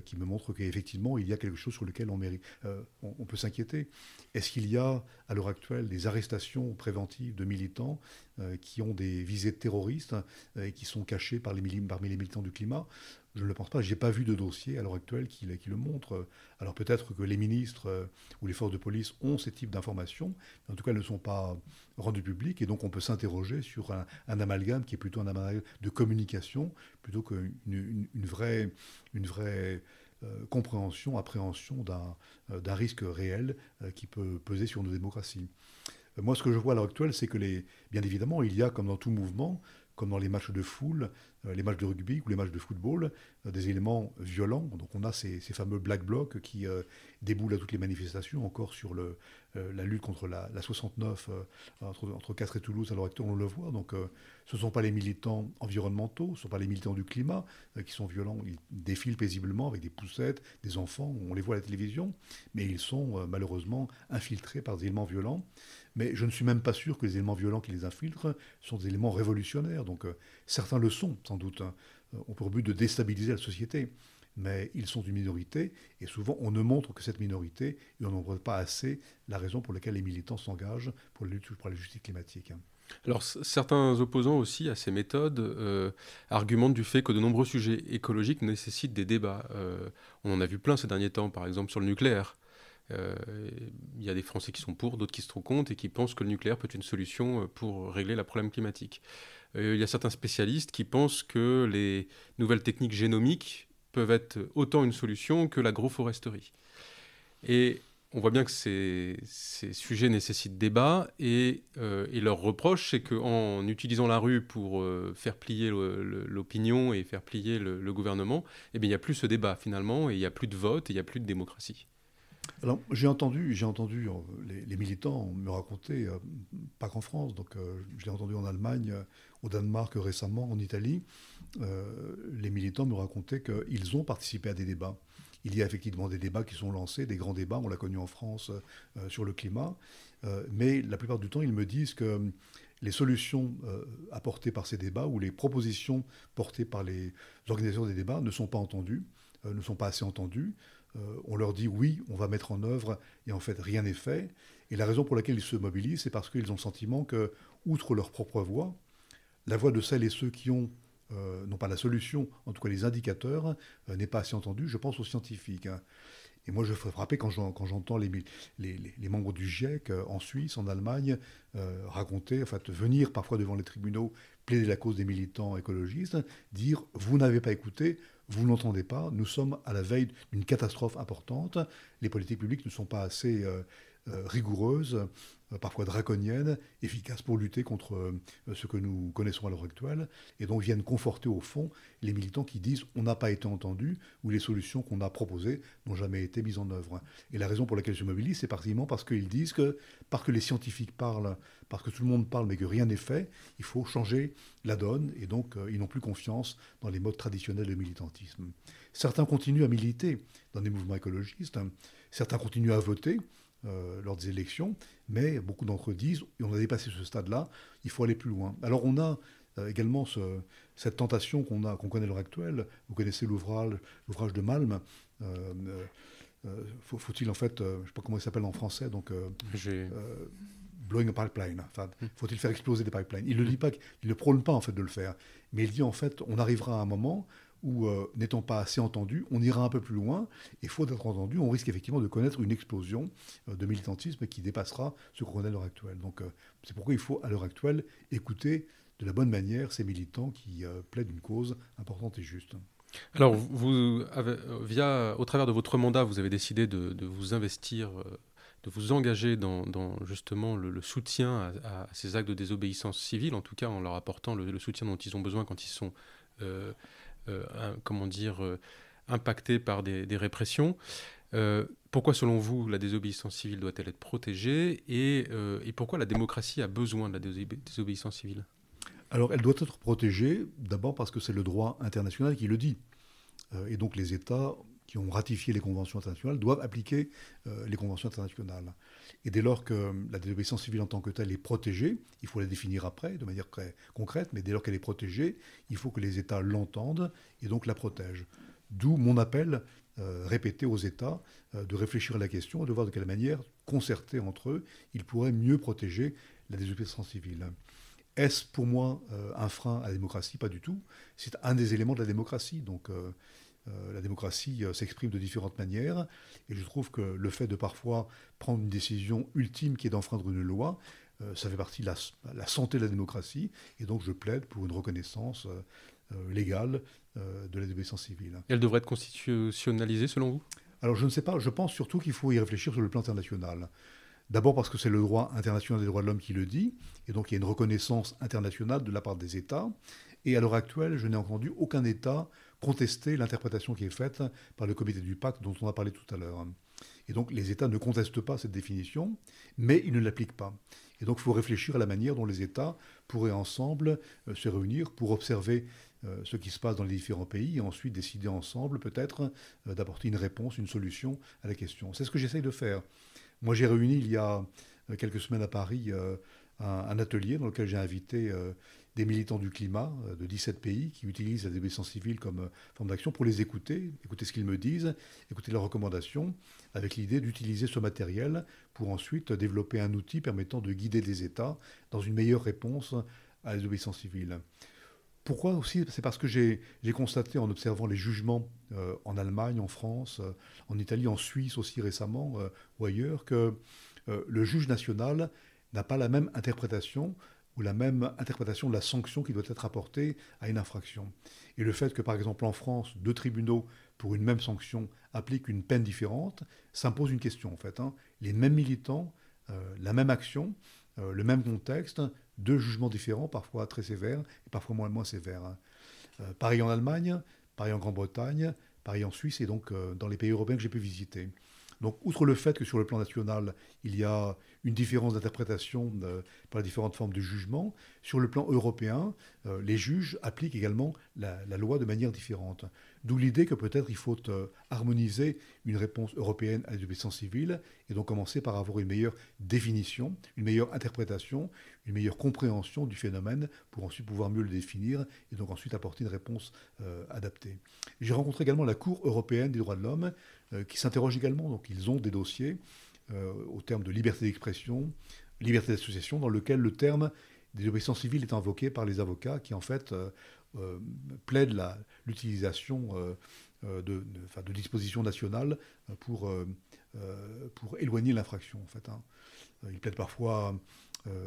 qui me montrent qu'effectivement, il y a quelque chose sur lequel on, mérite, on, peut s'inquiéter. Est-ce qu'il y a, à l'heure actuelle, des arrestations préventives de militants qui ont des visées terroristes et qui sont les, parmi les militants du climat? Je ne le pense pas. Je n'ai pas vu de dossier à l'heure actuelle qui, le montre. Alors peut-être que les ministres euh, ou les forces de police ont ces types d'informations, mais en tout cas elles ne sont pas rendues publiques. Et donc on peut s'interroger sur un, amalgame qui est plutôt un amalgame de communication plutôt qu'une une, vraie, euh, compréhension, appréhension euh, d'un risque réel qui peut peser sur nos démocraties. Moi, ce que je vois à l'heure actuelle, c'est que, les, bien évidemment, il y a, comme dans tout mouvement, comme dans les matchs de foule, euh, les matchs de rugby ou les matchs de football, euh, des éléments violents. Donc on a ces, fameux black blocs qui euh, déboulent à toutes les manifestations, encore sur la lutte contre la, 69 entre, entre Castres et Toulouse, à l'heure actuelle on le voit. Donc ce ne sont pas les militants environnementaux, ce ne sont pas les militants du climat qui sont violents. Ils défilent paisiblement avec des poussettes, des enfants, on les voit à la télévision, mais ils sont malheureusement infiltrés par des éléments violents. Mais je ne suis même pas sûr que les éléments violents qui les infiltrent sont des éléments révolutionnaires. Donc certains le sont, sans doute, hein, ont pour but de déstabiliser la société. Mais ils sont une minorité, et souvent on ne montre que cette minorité, et on n'en pas assez la raison pour laquelle les militants s'engagent pour la lutte pour la justice climatique. Alors certains opposants aussi à ces méthodes euh, argumentent du fait que de nombreux sujets écologiques nécessitent des débats. Euh, on en a vu plein ces derniers temps, par exemple sur le nucléaire. Euh, il y a des Français qui sont pour, d'autres qui se trouvent contre et qui pensent que le nucléaire peut être une solution pour régler le problème climatique. Euh, il y a certains spécialistes qui pensent que les nouvelles techniques génomiques peuvent être autant une solution que l'agroforesterie. Et on voit bien que ces, sujets nécessitent débat et, euh, leur reproche, c'est qu'en utilisant la rue pour euh, faire plier l'opinion et faire plier le, gouvernement, eh il n'y a plus ce débat finalement et il n'y a plus de vote et il n'y a plus de démocratie. Alors, j'ai entendu, j'ai entendu les, militants me raconter, pas qu'en France, donc je l'ai entendu en Allemagne, au Danemark récemment, en Italie, euh, les militants me racontaient qu'ils ont participé à des débats. Il y a effectivement des débats qui sont lancés, des grands débats, on l'a connu en France euh, sur le climat, euh, mais la plupart du temps, ils me disent que les solutions apportées par ces débats ou les propositions portées par les organisateurs des débats ne sont pas entendues, ne sont pas assez entendues. On leur dit oui, on va mettre en œuvre, et en fait, rien n'est fait. Et la raison pour laquelle ils se mobilisent, c'est parce qu'ils ont le sentiment que, outre leur propre voix, la voix de celles et ceux qui ont, euh, non pas la solution, en tout cas les indicateurs, euh, n'est pas assez entendue, je pense aux scientifiques. Hein. Et moi, je fais frapper quand j'entends les, membres du GIEC euh, en Suisse, en Allemagne, raconter, en fait, venir parfois devant les tribunaux, plaider la cause des militants écologistes, dire vous n'avez pas écouté, vous n'entendez pas, nous sommes à la veille d'une catastrophe importante, les politiques publiques ne sont pas assez rigoureuses, euh, parfois draconiennes, efficaces pour lutter contre euh, ce que nous connaissons à l'heure actuelle, et donc viennent conforter au fond les militants qui disent on n'a pas été entendu ou les solutions qu'on a proposées n'ont jamais été mises en œuvre. Et la raison pour laquelle je mobilise, c'est particulièrement parce qu'ils disent que, parce que les scientifiques parlent, parce que tout le monde parle mais que rien n'est fait, il faut changer la donne, et donc euh, ils n'ont plus confiance dans les modes traditionnels de militantisme. Certains continuent à militer dans des mouvements écologistes, certains continuent à voter, euh, lors des élections, mais beaucoup d'entre eux disent, on a dépassé ce stade-là, il faut aller plus loin. Alors on a euh, également cette tentation qu'on a, qu'on connaît à l'heure actuelle. Vous connaissez l'ouvrage, l'ouvrage de Malm. Euh, faut-il en fait, je ne sais pas comment il s'appelle en français, donc blowing a pipeline. Enfin, hmm. faut-il faire exploser des pipelines? Il ne dit pas, il ne prône pas en fait de le faire, mais il dit en fait, on arrivera à un moment où, euh, n'étant pas assez entendu, on ira un peu plus loin, et faute d'être entendu, on risque effectivement de connaître une explosion euh, de militantisme qui dépassera ce qu'on connaît à l'heure actuelle. Donc euh, c'est pourquoi il faut à l'heure actuelle écouter de la bonne manière ces militants qui plaident une cause importante et juste. Alors, via, au travers de votre mandat, vous avez décidé de, vous investir, de vous engager dans, justement le, soutien à, ces actes de désobéissance civile, en tout cas en leur apportant le, soutien dont ils ont besoin quand ils sont euh, comment dire, euh, impactés par des, répressions. Euh, pourquoi, selon vous, la désobéissance civile doit-elle être protégée et, pourquoi la démocratie a besoin de la désobéissance civile? Alors, elle doit être protégée, d'abord parce que c'est le droit international qui le dit. et donc, les États qui ont ratifié les conventions internationales doivent appliquer les conventions internationales. Et dès lors que la désobéissance civile en tant que telle est protégée, il faut la définir après de manière très concrète, mais dès lors qu'elle est protégée, il faut que les États l'entendent et donc la protègent. D'où mon appel euh, répété aux États euh, de réfléchir à la question et de voir de quelle manière, concertés entre eux, ils pourraient mieux protéger la désobéissance civile. Est-ce pour moi euh, un frein à la démocratie? Pas du tout. C'est un des éléments de la démocratie. Donc la démocratie s'exprime de différentes manières. Et je trouve que le fait de parfois prendre une décision ultime qui est d'enfreindre une loi, ça fait partie de la, la, santé de la démocratie. Et donc je plaide pour une reconnaissance légale euh, de la désobéissance civile. Elle devrait être constitutionnalisée selon vous? Alors je ne sais pas, je pense surtout qu'il faut y réfléchir sur le plan international. D'abord parce que c'est le droit international des droits de l'homme qui le dit, et donc il y a une reconnaissance internationale de la part des États. Et à l'heure actuelle, je n'ai entendu aucun État contester l'interprétation qui est faite par le comité du pacte dont on a parlé tout à l'heure. Et donc les États ne contestent pas cette définition, mais ils ne l'appliquent pas. Et donc il faut réfléchir à la manière dont les États pourraient ensemble euh, se réunir pour observer euh, ce qui se passe dans les différents pays et ensuite décider ensemble peut-être euh, d'apporter une réponse, une solution à la question. C'est ce que j'essaye de faire. Moi j'ai réuni il y a quelques semaines à Paris un, atelier dans lequel j'ai invité des militants du climat de 17 pays qui utilisent la désobéissance civile comme forme d'action pour les écouter, écouter ce qu'ils me disent, écouter leurs recommandations, avec l'idée d'utiliser ce matériel pour ensuite développer un outil permettant de guider les États dans une meilleure réponse à la désobéissance civile. Pourquoi aussi? C'est parce que j'ai constaté en observant les jugements euh, en Allemagne, en France, euh, en Italie, en Suisse aussi récemment euh, ou ailleurs, que le juge national n'a pas la même interprétation ou la même interprétation de la sanction qui doit être apportée à une infraction. Et le fait que, par exemple, en France, deux tribunaux pour une même sanction appliquent une peine différente, ça pose une question en fait. Hein. Les mêmes militants, la même action, le même contexte, deux jugements différents, parfois très sévères et parfois moins, sévères. Hein. Euh, pareil en Allemagne, pareil en Grande-Bretagne, pareil en Suisse et donc euh, dans les pays européens que j'ai pu visiter. Donc, outre le fait que sur le plan national, il y a une différence d'interprétation euh, par les différentes formes de jugement, sur le plan européen, euh, les juges appliquent également la, loi de manière différente. D'où l'idée que peut-être il faut euh, harmoniser une réponse européenne à la désobéissance civile et donc commencer par avoir une meilleure définition, une meilleure interprétation, une meilleure compréhension du phénomène pour ensuite pouvoir mieux le définir et donc ensuite apporter une réponse adaptée. J'ai rencontré également la Cour européenne des droits de l'homme euh, qui s'interrogent également. Donc ils ont des dossiers euh, au terme de liberté d'expression, liberté d'association, dans lequel le terme désobéissance civile est invoqué par les avocats qui en fait euh, plaident l'utilisation de, de, de, dispositions nationales pour, pour éloigner l'infraction. En fait, hein. Ils plaident parfois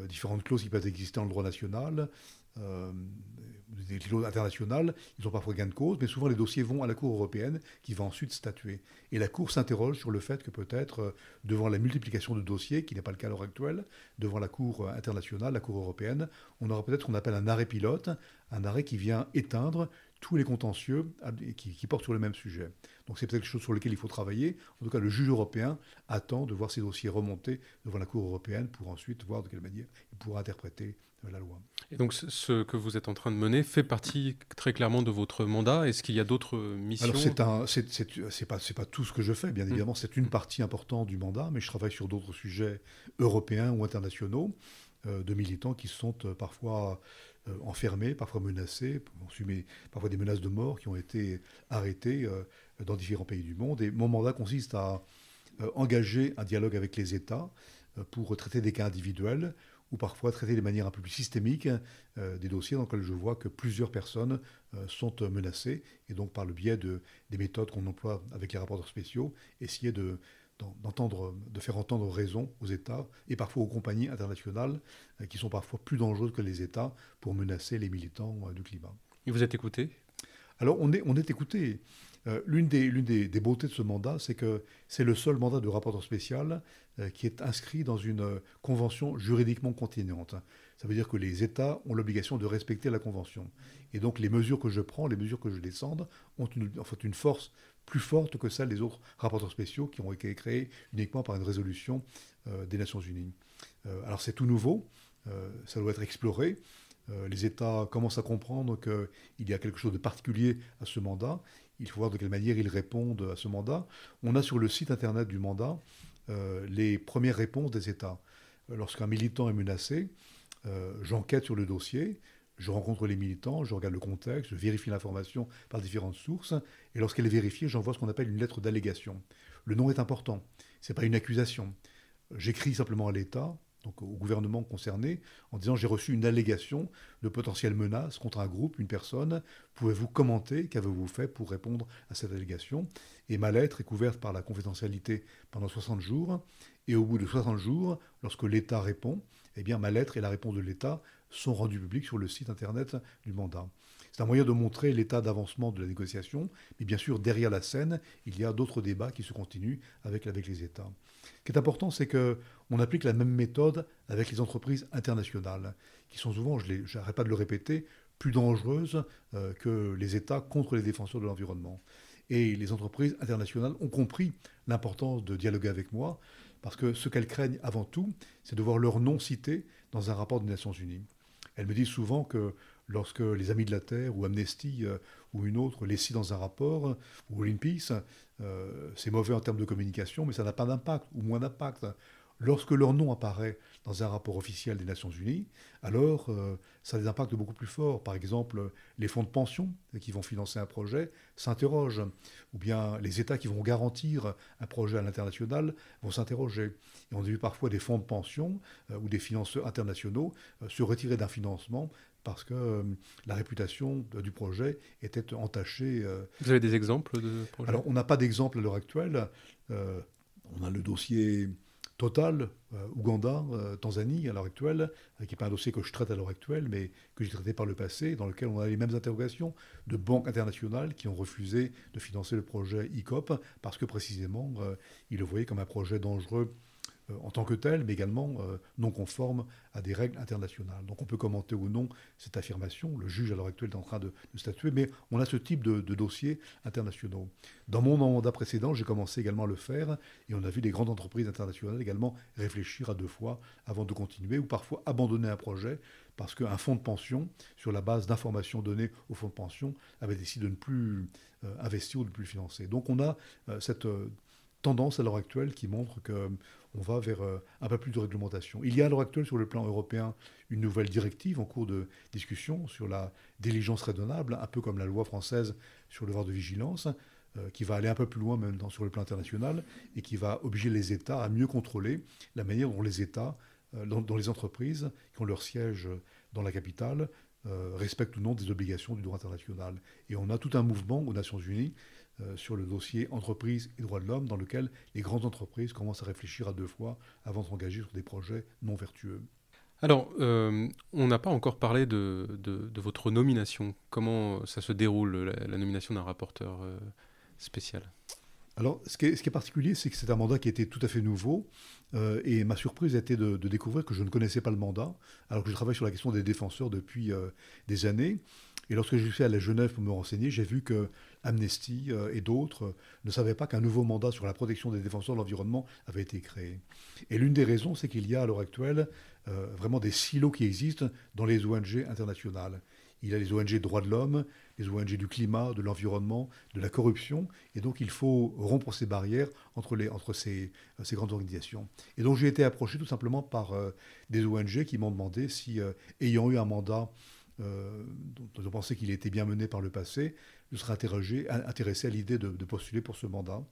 différentes clauses qui peuvent exister dans le droit national, euh, des clauses internationales, ils ont parfois gain de cause, mais souvent les dossiers vont à la Cour européenne qui va ensuite statuer. Et la Cour s'interroge sur le fait que peut-être, euh, devant la multiplication de dossiers, qui n'est pas le cas à l'heure actuelle, devant la Cour internationale, la Cour européenne, on aura peut-être ce qu'on appelle un arrêt pilote, un arrêt qui vient éteindre tous les contentieux qui, qui, portent sur le même sujet. Donc c'est peut-être quelque chose sur lequel il faut travailler. En tout cas, le juge européen attend de voir ces dossiers remonter devant la Cour européenne pour ensuite voir de quelle manière il pourra interpréter la loi. Et donc ce que vous êtes en train de mener fait partie très clairement de votre mandat. Est-ce qu'il y a d'autres missions Alors c'est un, c'est pas, c'est pas tout ce que je fais, bien mmh. évidemment. C'est une partie importante du mandat, mais je travaille sur d'autres sujets européens ou internationaux euh, de militants qui sont euh, parfois euh, enfermés, parfois menacés, parfois des menaces de mort qui ont été arrêtées dans différents pays du monde. Et mon mandat consiste à engager un dialogue avec les États pour traiter des cas individuels ou parfois traiter de manière un peu plus systémique euh, des dossiers dans lesquels je vois que plusieurs personnes euh, sont menacées, et donc par le biais de, des méthodes qu'on emploie avec les rapporteurs spéciaux, essayer de, d'entendre, de faire entendre raison aux États et parfois aux compagnies internationales euh, qui sont parfois plus dangereuses que les États pour menacer les militants du climat. Et vous êtes écouté? Alors on est, on est écouté. Euh, l'une des, des, beautés de ce mandat, c'est que c'est le seul mandat de rapporteur spécial euh, qui est inscrit dans une euh, convention juridiquement continente. Ça veut dire que les États ont l'obligation de respecter la convention. Et donc les mesures que je prends, les mesures que je descende, ont une, en fait, une force plus forte que celle des autres rapporteurs spéciaux qui ont été créés uniquement par une résolution des Nations Unies. alors c'est tout nouveau, ça doit être exploré. les États commencent à comprendre qu'il y a quelque chose de particulier à ce mandat il faut voir de quelle manière ils répondent à ce mandat. On a sur le site internet du mandat les premières réponses des États. Lorsqu'un militant est menacé, j'enquête sur le dossier, je rencontre les militants, je regarde le contexte, je vérifie l'information par différentes sources, et lorsqu'elle est vérifiée, j'envoie ce qu'on appelle une lettre d'allégation. Le nom est important, ce n'est pas une accusation. J'écris simplement à l'État, donc au gouvernement concerné, en disant j'ai reçu une allégation de potentielles menaces contre un groupe, une personne. Pouvez-vous commenter Qu'avez-vous fait pour répondre à cette allégation? Et ma lettre est couverte par la confidentialité pendant 60 jours. Et au bout de 60 jours, lorsque l'État répond, eh bien ma lettre et la réponse de l'État sont rendus publics sur le site internet du mandat. C'est un moyen de montrer l'état d'avancement de la négociation, mais bien sûr, derrière la scène, il y a d'autres débats qui se continuent avec, avec les États. Ce qui est important, c'est qu'on applique la même méthode avec les entreprises internationales, qui sont souvent, je n'arrête pas de le répéter, plus dangereuses euh, que les États contre les défenseurs de l'environnement. Et les entreprises internationales ont compris l'importance de dialoguer avec moi, parce que ce qu'elles craignent avant tout, c'est de voir leur nom cité dans un rapport des Nations Unies. Elles me disent souvent que lorsque les Amis de la Terre ou Amnesty euh, ou une autre les cite dans un rapport, ou Greenpeace, euh, c'est mauvais en termes de communication, mais ça n'a pas d'impact, ou moins d'impact. Lorsque leur nom apparaît dans un rapport officiel des Nations Unies, alors euh, ça a des impacts beaucoup plus forts. Par exemple, les fonds de pension qui vont financer un projet s'interrogent, ou bien les États qui vont garantir un projet à l'international vont s'interroger. Et on a vu parfois des fonds de pension ou des financeurs internationaux se retirer d'un financement parce que euh, la réputation du projet était entachée. Euh. Vous avez des exemples de projets? Alors, on n'a pas d'exemple à l'heure actuelle. Euh, on a le dossier Total, Ouganda, Tanzanie à l'heure actuelle, qui n'est pas un dossier que je traite à l'heure actuelle, mais que j'ai traité par le passé, dans lequel on a les mêmes interrogations de banques internationales qui ont refusé de financer le projet ICOP parce que précisément, ils le voyaient comme un projet dangereux euh, en tant que tel, mais également euh, non conforme à des règles internationales. Donc on peut commenter ou non cette affirmation, le juge à l'heure actuelle est en train de, statuer, mais on a ce type de, dossiers internationaux. Dans mon mandat précédent, j'ai commencé également à le faire, et on a vu des grandes entreprises internationales également réfléchir à deux fois avant de continuer, ou parfois abandonner un projet, parce qu'un fonds de pension, sur la base d'informations données au fonds de pension, avait décidé de ne plus euh, investir ou de ne plus financer. Donc on a cette tendance à l'heure actuelle qui montre que on va vers euh, un peu plus de réglementation. Il y a à l'heure actuelle sur le plan européen une nouvelle directive en cours de discussion sur la diligence raisonnable, un peu comme la loi française sur le devoir de vigilance, euh, qui va aller un peu plus loin même sur le plan international et qui va obliger les États à mieux contrôler la manière dont les États, euh, dont, les entreprises qui ont leur siège dans la capitale, respectent ou non des obligations du droit international. Et on a tout un mouvement aux Nations Unies sur le dossier entreprise et droits de l'homme, dans lequel les grandes entreprises commencent à réfléchir à deux fois avant de s'engager sur des projets non vertueux. Alors, euh, on n'a pas encore parlé de, de, votre nomination. Comment ça se déroule, la, nomination d'un rapporteur euh, spécial? Alors, ce qui, est, ce qui, est, particulier, c'est que c'est un mandat qui était tout à fait nouveau. et ma surprise a été de, découvrir que je ne connaissais pas le mandat, alors que je travaille sur la question des défenseurs depuis des années. Et lorsque je suis allé à Genève pour me renseigner, j'ai vu que Amnesty euh, et d'autres ne savaient pas qu'un nouveau mandat sur la protection des défenseurs de l'environnement avait été créé. Et l'une des raisons, c'est qu'il y a à l'heure actuelle euh, vraiment des silos qui existent dans les ONG internationales. Il y a les ONG droits de l'homme, les ONG du climat, de l'environnement, de la corruption, et donc il faut rompre ces barrières entre, ces, euh, ces grandes organisations. Et donc j'ai été approché tout simplement par des ONG qui m'ont demandé si, ayant eu un mandat euh, dont on pensait qu'il était bien mené par le passé, je serais intéressé à l'idée de, postuler pour ce mandat.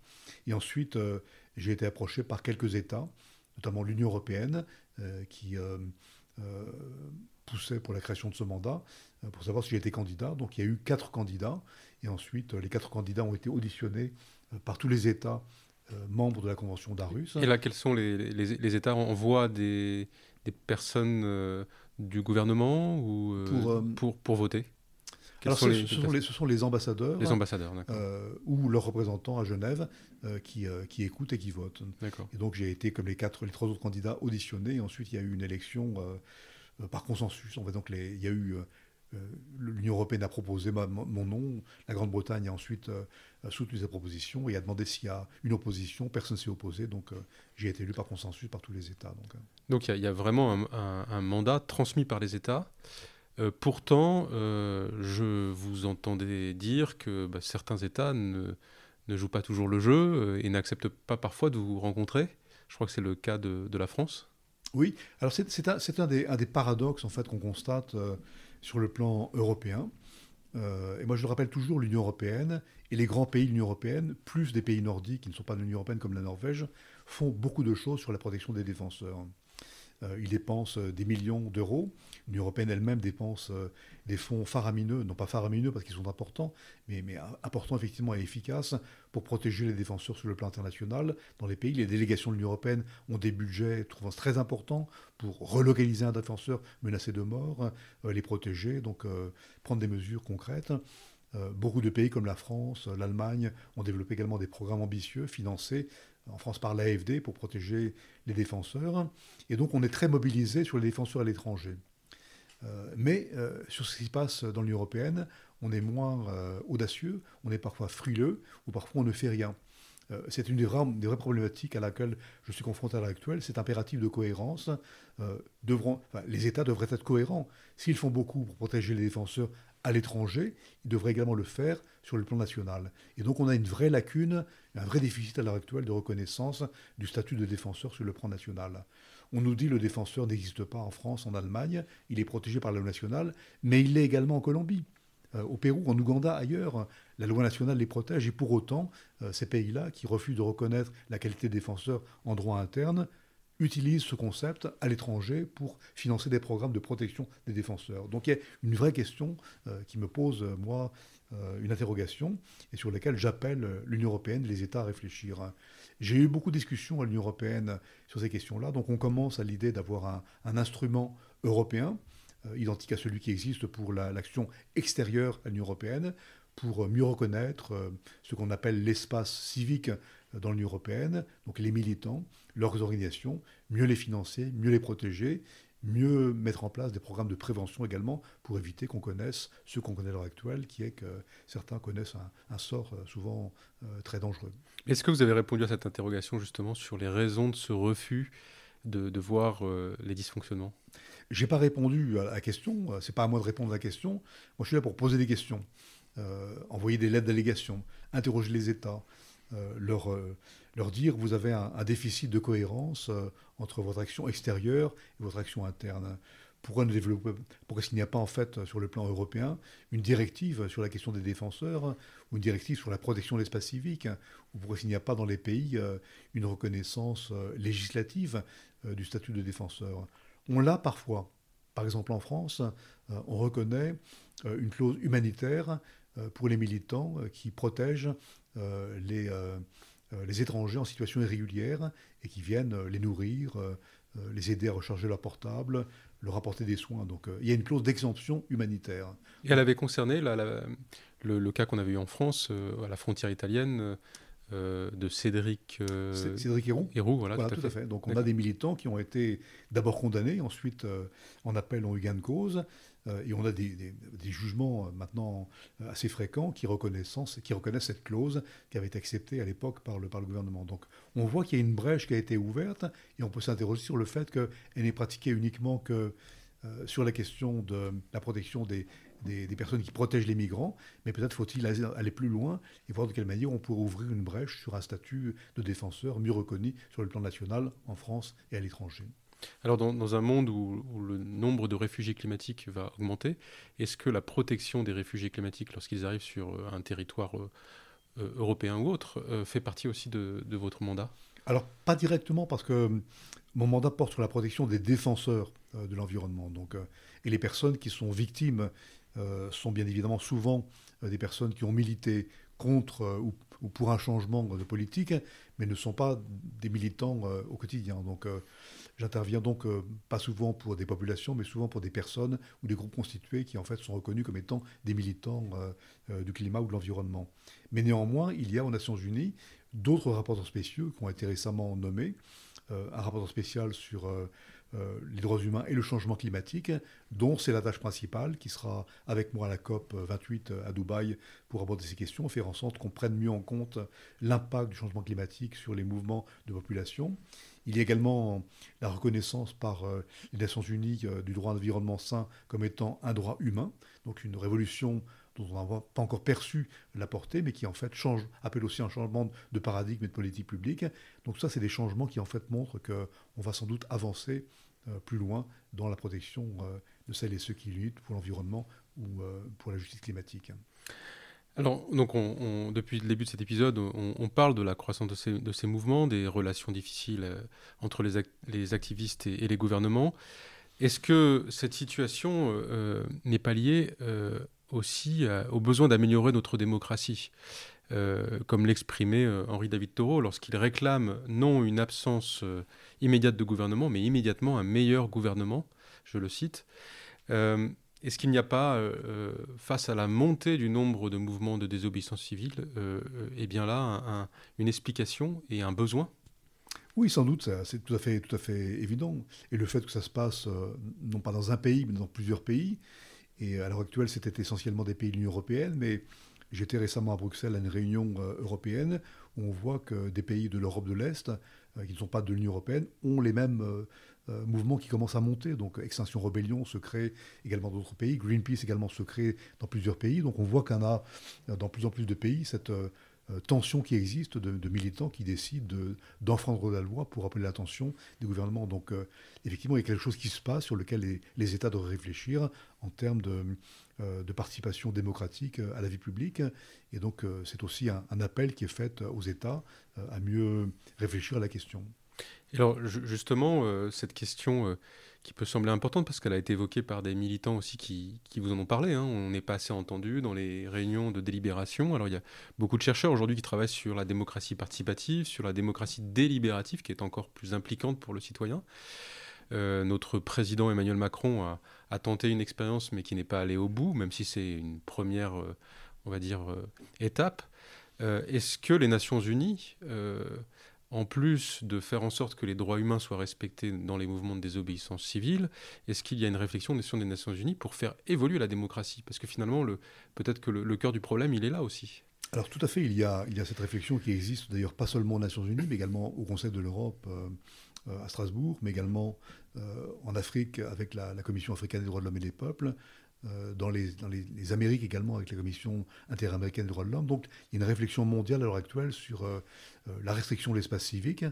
Et ensuite, euh, j'ai été approché par quelques États, notamment l'Union européenne, euh, qui poussait pour la création de ce mandat, pour savoir si j'étais candidat. Donc il y a eu quatre candidats, et ensuite les quatre candidats ont été auditionnés par tous les États membres de la Convention d'Arus. Et là, quels sont les, les, États envoient des, des personnes du gouvernement ou euh, pour, euh, pour, pour, voter? Alors ce, sont les, ce, sont les, ambassadeurs, les ambassadeurs euh, ou leurs représentants à Genève qui, qui, écoutent et qui votent. Et donc j'ai été, comme les, quatre, les trois autres candidats, auditionnés. Et ensuite, il y a eu une élection par consensus. En fait, donc les, il y a eu l'Union européenne a proposé mon nom, la Grande-Bretagne a ensuite soutenu cette proposition et a demandé s'il y a une opposition. Personne ne s'est opposé, donc j'ai été élu par consensus par tous les États. Donc, donc il y, a vraiment un, mandat transmis par les États. Pourtant, je vous entendais dire que bah, certains États ne, jouent pas toujours le jeu et n'acceptent pas parfois de vous rencontrer. Je crois que c'est le cas de, la France. Oui, alors c'est un, des, paradoxes en fait qu'on constate sur le plan européen. Euh, et moi, je le rappelle toujours, l'Union européenne et les grands pays de l'Union européenne, plus des pays nordiques qui ne sont pas de l'Union européenne comme la Norvège, font beaucoup de choses sur la protection des défenseurs. Euh, ils dépensent euh, des millions d'euros. L'Union européenne elle-même dépense euh, des fonds faramineux, non pas faramineux parce qu'ils sont importants, mais, mais, importants effectivement et efficaces pour protéger les défenseurs sur le plan international. Dans les pays, les délégations de l'Union européenne ont des budgets trouvant très importants pour relocaliser un défenseur menacé de mort, les protéger, donc prendre des mesures concrètes. beaucoup de pays comme la France, l'Allemagne ont développé également des programmes ambitieux financés en France par l'AFD pour protéger les défenseurs. Et donc on est très mobilisé sur les défenseurs à l'étranger. Euh, mais euh, sur ce qui se passe dans l'Union européenne, on est moins euh, audacieux, on est parfois frileux, ou parfois on ne fait rien. c'est une des, des, vraies problématiques à laquelle je suis confronté à l'heure actuelle, cet impératif de cohérence. les États devraient être cohérents. S'ils font beaucoup pour protéger les défenseurs à l'étranger, ils devraient également le faire sur le plan national. Et donc on a une vraie lacune, un vrai déficit à l'heure actuelle de reconnaissance du statut de défenseur sur le plan national. On nous dit le défenseur n'existe pas en France, en Allemagne, il est protégé par la loi nationale, mais il l'est également en Colombie. Euh, au Pérou, en Ouganda, ailleurs, la loi nationale les protège et pour autant, euh, ces pays-là, qui refusent de reconnaître la qualité de défenseur en droit interne, utilisent ce concept à l'étranger pour financer des programmes de protection des défenseurs. Donc il y a une vraie question euh, qui me pose, moi, euh, une interrogation, et sur laquelle j'appelle l'Union européenne, les États à réfléchir. J'ai eu beaucoup de discussions à l'Union européenne sur ces questions-là, donc on commence à l'idée d'avoir un, instrument européen, euh, identique à celui qui existe pour l'action extérieure à l'Union européenne, pour mieux reconnaître ce qu'on appelle l'espace civique dans l'Union européenne, donc les militants, leurs organisations, mieux les financer, mieux les protéger, mieux mettre en place des programmes de prévention également pour éviter qu'on connaisse ce qu'on connaît à l'heure actuelle, qui est que certains connaissent un, sort euh, souvent euh, très dangereux. Est-ce que vous avez répondu à cette interrogation justement sur les raisons de ce refus de, voir euh, les dysfonctionnements? J'ai pas répondu à la question. C'est pas à moi de répondre à la question. Moi, je suis là pour poser des questions, envoyer des lettres d'allégation, interroger les États, leur, euh, leur dire vous avez un, déficit de cohérence euh, entre votre action extérieure et votre action interne. Pourquoi ne développer, pourquoi s'il n'y a pas en fait sur le plan européen une directive sur la question des défenseurs ou une directive sur la protection de l'espace civique ou pourquoi s'il n'y a pas dans les pays une reconnaissance législative du statut de défenseur? On l'a parfois. Par exemple en France, on reconnaît une clause humanitaire pour les militants qui protègent euh, les, euh, euh, les étrangers en situation irrégulière et qui viennent les nourrir, les aider à recharger leur portable, leur apporter des soins. Donc il y a une clause d'exemption humanitaire. Et elle avait concerné le, cas qu'on avait eu en France, à la frontière italienne, de Cédric, Cédric Héroux. Héroux voilà, tout, à fait. Donc on a des militants qui ont été d'abord condamnés, ensuite en appel ont eu gain de cause, euh, et on a des, jugements euh, maintenant euh, assez fréquents qui reconnaissent, cette clause qui avait été acceptée à l'époque par le, gouvernement. Donc on voit qu'il y a une brèche qui a été ouverte et on peut s'interroger sur le fait qu'elle n'est pratiquée uniquement que sur la question de la protection des, personnes qui protègent les migrants, mais peut-être faut-il aller plus loin et voir de quelle manière on pourrait ouvrir une brèche sur un statut de défenseur mieux reconnu sur le plan national en France et à l'étranger. Alors, dans, un monde où, le nombre de réfugiés climatiques va augmenter, est-ce que la protection des réfugiés climatiques lorsqu'ils arrivent sur euh, un territoire euh, euh, européen ou autre fait partie aussi de, votre mandat? Alors, pas directement, parce que mon mandat porte sur la protection des défenseurs de l'environnement. Donc, et les personnes qui sont victimes sont bien évidemment souvent des personnes qui ont milité contre ou, pour un changement de politique, mais ne sont pas des militants au quotidien. Donc, J'interviens donc euh, pas souvent pour des populations, mais souvent pour des personnes ou des groupes constitués qui en fait sont reconnus comme étant des militants euh, euh, du climat ou de l'environnement. Mais néanmoins, il y a aux Nations Unies d'autres rapporteurs spéciaux qui ont été récemment nommés. un rapporteur spécial sur les droits humains et le changement climatique, dont c'est la tâche principale, qui sera avec moi à la COP 28 à Dubaï pour aborder ces questions, faire en sorte qu'on prenne mieux en compte l'impact du changement climatique sur les mouvements de population. Il y a également la reconnaissance par les Nations Unies du droit à l'environnement sain comme étant un droit humain, donc une révolution dont on n'a pas encore perçu la portée, mais qui en fait change, appelle aussi un changement de paradigme et de politique publique. Donc ça, c'est des changements qui en fait montrent qu'on va sans doute avancer plus loin dans la protection de celles et ceux qui luttent pour l'environnement ou pour la justice climatique. Alors, donc depuis le début de cet épisode, on, parle de la croissance de ces, mouvements, des relations difficiles euh, entre les, activistes et, les gouvernements. Est-ce que cette situation euh, euh, n'est pas liée aussi au besoin d'améliorer notre démocratie comme l'exprimait Henri David Thoreau lorsqu'il réclame non une absence immédiate de gouvernement, mais immédiatement un meilleur gouvernement, je le cite. Est-ce qu'il n'y a pas, euh, euh, face à la montée du nombre de mouvements de désobéissance civile, euh, eh bien là, une explication et un besoin? Oui, sans doute, c'est tout tout à fait évident. Et le fait que ça se passe, non pas dans un pays, mais dans plusieurs pays, et à l'heure actuelle, c'était essentiellement des pays de l'Union européenne, mais j'étais récemment à Bruxelles à une réunion européenne où on voit que des pays de l'Europe de l'Est, qui ne sont pas de l'Union européenne, ont les mêmes euh, mouvement qui commence à monter. Donc Extinction Rebellion se crée également dans d'autres pays, Greenpeace également se crée dans plusieurs pays. Donc on voit qu'on a euh, dans plus en plus de pays cette euh, tension qui existe de, militants qui décident d'enfreindre la loi pour appeler l'attention des gouvernements. Donc effectivement, il y a quelque chose qui se passe sur lequel les, États doivent réfléchir en termes de, de, participation démocratique à la vie publique. Et donc c'est aussi un, un, appel qui est fait aux États à mieux réfléchir à la question alors justement, euh, cette question euh, qui peut sembler importante parce qu'elle a été évoquée par des militants aussi qui, vous en ont parlé, hein. on n'est pas assez entendu dans les réunions de délibération. Alors il y a beaucoup de chercheurs aujourd'hui qui travaillent sur la démocratie participative, sur la démocratie délibérative qui est encore plus impliquante pour le citoyen. Euh, notre président Emmanuel Macron a, a tenté une expérience mais qui n'est pas allée au bout, même si c'est une première, on va dire, étape. Est-ce que les Nations Unies en plus de faire en sorte que les droits humains soient respectés dans les mouvements de désobéissance civile, est-ce qu'il y a une réflexion des Nations Unies pour faire évoluer la démocratie? Parce que finalement, peut-être que le, cœur du problème, il est là aussi. Alors tout à fait, il y a, cette réflexion qui existe d'ailleurs pas seulement aux Nations Unies, mais également au Conseil de l'Europe euh, euh, à Strasbourg, mais également euh, en Afrique avec la, Commission africaine des droits de l'homme et des peuples, dans, les, dans les, Amériques également avec la Commission interaméricaine des droits de l'homme. Donc il y a une réflexion mondiale à l'heure actuelle sur euh, euh, la restriction de l'espace civique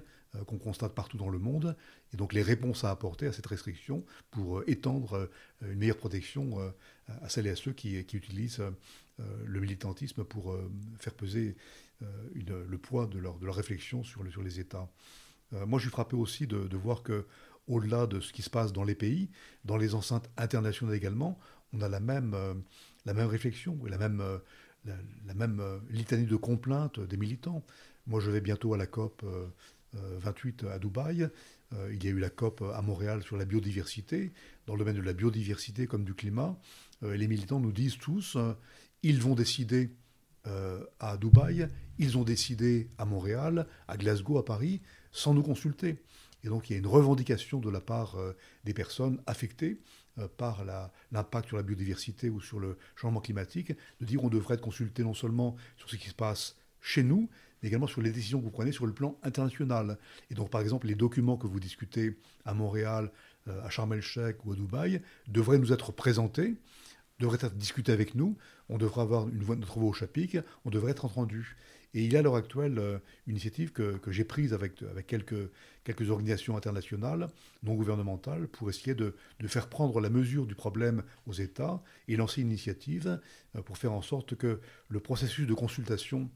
qu'on constate partout dans le monde et donc les réponses à apporter à cette restriction pour étendre une meilleure protection à celles et à ceux qui, qui utilisent le militantisme pour faire peser le poids de leur, de leur réflexion sur, sur les États. moi je suis frappé aussi de, de voir que au-delà de ce qui se passe dans les pays, dans les enceintes internationales également, on a la même, euh, la même réflexion, la même, euh, la, même euh, litanie de complaintes des militants. Moi, je vais bientôt à la COP 28 à Dubaï. il y a eu la COP à Montréal sur la biodiversité. Dans le domaine de la biodiversité comme du climat, les militants nous disent tous, ils vont décider à Dubaï, ils ont décidé à Montréal, à Glasgow, à Paris, sans nous consulter. Et donc il y a une revendication de la part des personnes affectées par l'impact sur la biodiversité ou sur le changement climatique, de dire qu'on devrait être consulté non seulement sur ce qui se passe chez nous, mais également sur les décisions que vous prenez sur le plan international. Et donc, par exemple, les documents que vous discutez à Montréal, euh, à Sharm el-Sheikh ou à Dubaï devraient nous être présentés, devraient être discutés avec nous, on devrait avoir une voix, notre voix au chapitre, on devrait être entendu. Et il y a à l'heure actuelle euh, une initiative que, j'ai prise avec, quelques organisations internationales, non gouvernementales, pour essayer de, de, faire prendre la mesure du problème aux États et lancer une initiative euh, pour faire en sorte que le processus de consultation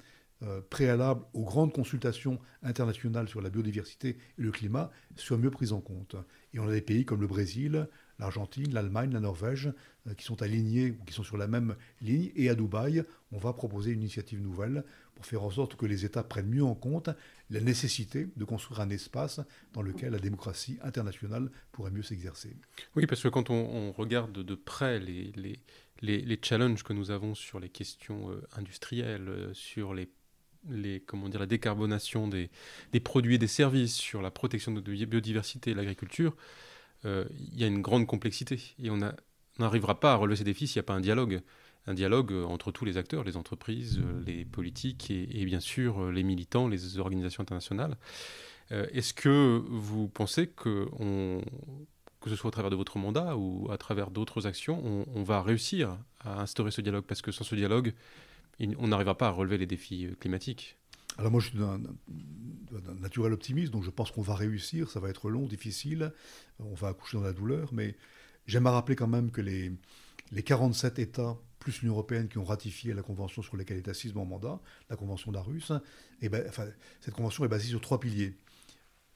euh, préalable aux grandes consultations internationales sur la biodiversité et le climat soit mieux pris en compte. Et on a des pays comme le Brésil, l'Argentine, l'Allemagne, la Norvège, qui sont alignés ou qui sont sur la même ligne. Et à Dubaï, on va proposer une initiative nouvelle pour faire en sorte que les États prennent mieux en compte la nécessité de construire un espace dans lequel la démocratie internationale pourrait mieux s'exercer. Oui, parce que quand on, regarde de près les, challenges que nous avons sur les questions euh, industrielles, euh, sur les comment dire, la décarbonation des, produits et des services, sur la protection de la biodiversité et l'agriculture, euh, il y a une grande complexité. Et on n'arrivera pas à relever ces défis s'il n'y a pas un dialogue un dialogue euh, entre tous les acteurs, les entreprises, euh, les politiques et, bien sûr euh, les militants, les organisations internationales. Est-ce que vous pensez que, que ce soit au travers de votre mandat ou à travers d'autres actions, on, va réussir à instaurer ce dialogue? Parce que sans ce dialogue, on n'arrivera pas à relever les défis climatiques. Alors moi, je suis d'un naturel optimiste, donc je pense qu'on va réussir. Ça va être long, difficile. On va accoucher dans la douleur, mais j'aime à rappeler quand même que les, les 47 États plus l'Union européenne qui ont ratifié la convention sur laquelle est assise mon mandat, la convention d'Arus, et ben, enfin, cette convention est basée sur trois piliers.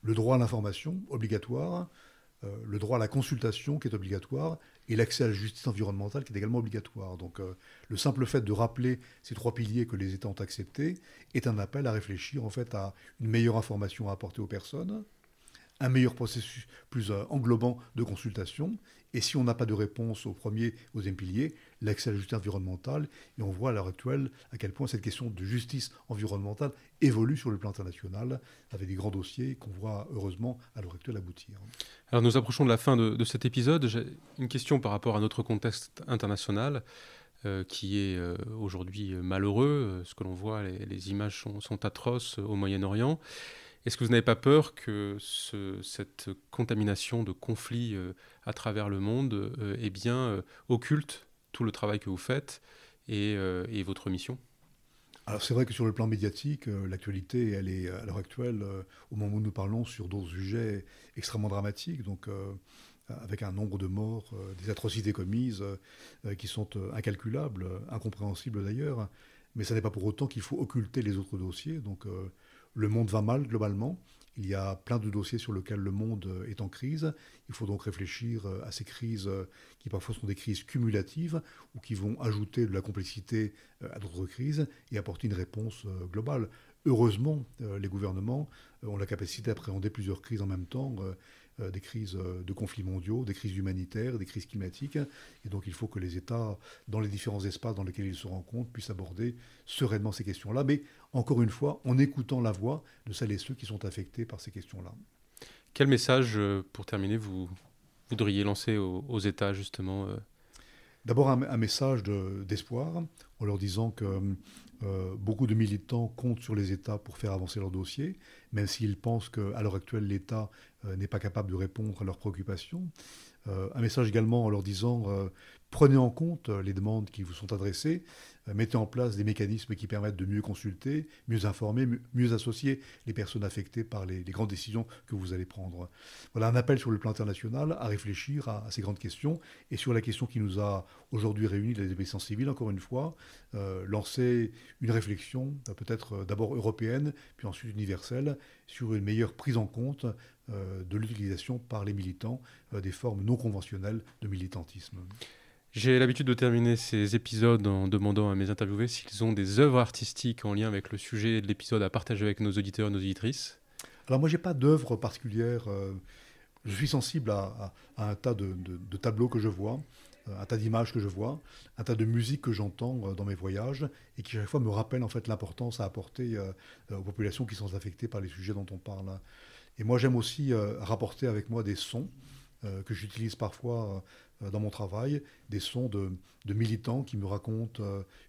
Le droit à l'information, obligatoire, euh, le droit à la consultation, qui est obligatoire, et l'accès à la justice environnementale, qui est également obligatoire. Donc euh, le simple fait de rappeler ces trois piliers que les États ont acceptés est un appel à réfléchir en fait à une meilleure information à apporter aux personnes, un meilleur processus plus euh, englobant de consultation. Et si on n'a pas de réponse au premier, au deuxième pilier, l'accès à la justice environnementale. Et on voit à l'heure actuelle à quel point cette question de justice environnementale évolue sur le plan international, avec des grands dossiers qu'on voit heureusement à l'heure actuelle aboutir. Alors nous approchons de la fin de, cet épisode. J'ai une question par rapport à notre contexte international. Euh, qui est euh, aujourd'hui malheureux. Ce que l'on voit, les, images sont, sont, atroces au Moyen-Orient. Est-ce que vous n'avez pas peur que cette contamination de conflits euh, à travers le monde euh, eh bien, euh, occulte tout le travail que vous faites et, votre mission? Alors c'est vrai que sur le plan médiatique, l'actualité, elle est à l'heure actuelle, au moment où nous parlons, sur d'autres sujets extrêmement dramatiques, donc avec un nombre de morts, des atrocités commises qui sont incalculables, incompréhensibles d'ailleurs, mais ça n'est pas pour autant qu'il faut occulter les autres dossiers. Donc le monde va mal globalement. Il y a plein de dossiers sur lesquels le monde euh, est en crise. Il faut donc réfléchir euh, à ces crises euh, qui parfois sont des crises cumulatives ou qui vont ajouter de la complexité à d'autres crises et apporter une réponse globale. Heureusement, les gouvernements ont la capacité d'appréhender plusieurs crises en même temps euh, des crises euh, de conflits mondiaux, des crises humanitaires, des crises climatiques. Et donc il faut que les États, dans les différents espaces dans lesquels ils se rencontrent, puissent aborder sereinement ces questions-là. Mais encore une fois, en écoutant la voix de celles et ceux qui sont affectés par ces questions-là. Quel message, euh, pour terminer, vous voudriez lancer aux, États, justement D'abord un, message d'espoir, en leur disant que beaucoup de militants comptent sur les États pour faire avancer leur dossier, même s'ils pensent qu'à l'heure actuelle, l'État euh, n'est pas capable de répondre à leurs préoccupations. Euh, un message également en leur disant euh, prenez en compte les demandes qui vous sont adressées, mettez en place des mécanismes qui permettent de mieux consulter, mieux informer, mieux associer les personnes affectées par les, grandes décisions que vous allez prendre. Voilà un appel sur le plan international à réfléchir à, ces grandes questions et sur la question qui nous a aujourd'hui réunis, la désobéissance civile, encore une fois, lancer une réflexion peut-être d'abord européenne, puis ensuite universelle, sur une meilleure prise en compte euh, de l'utilisation par les militants euh, des formes non conventionnelles de militantisme. J'ai l'habitude de terminer ces épisodes en demandant à mes interviewés s'ils ont des œuvres artistiques en lien avec le sujet de l'épisode à partager avec nos auditeurs et nos auditrices. Alors moi, j'ai pas d'œuvre particulière. Euh, je suis sensible à, un tas de, tableaux que je vois, un tas d'images que je vois, un tas de musiques que j'entends dans mes voyages et qui chaque fois me rappellent en fait l'importance à apporter aux populations qui sont affectées par les sujets dont on parle. Et moi, j'aime aussi euh, rapporter avec moi des sons euh, que j'utilise parfois euh, dans mon travail, des sons de, militants qui me racontent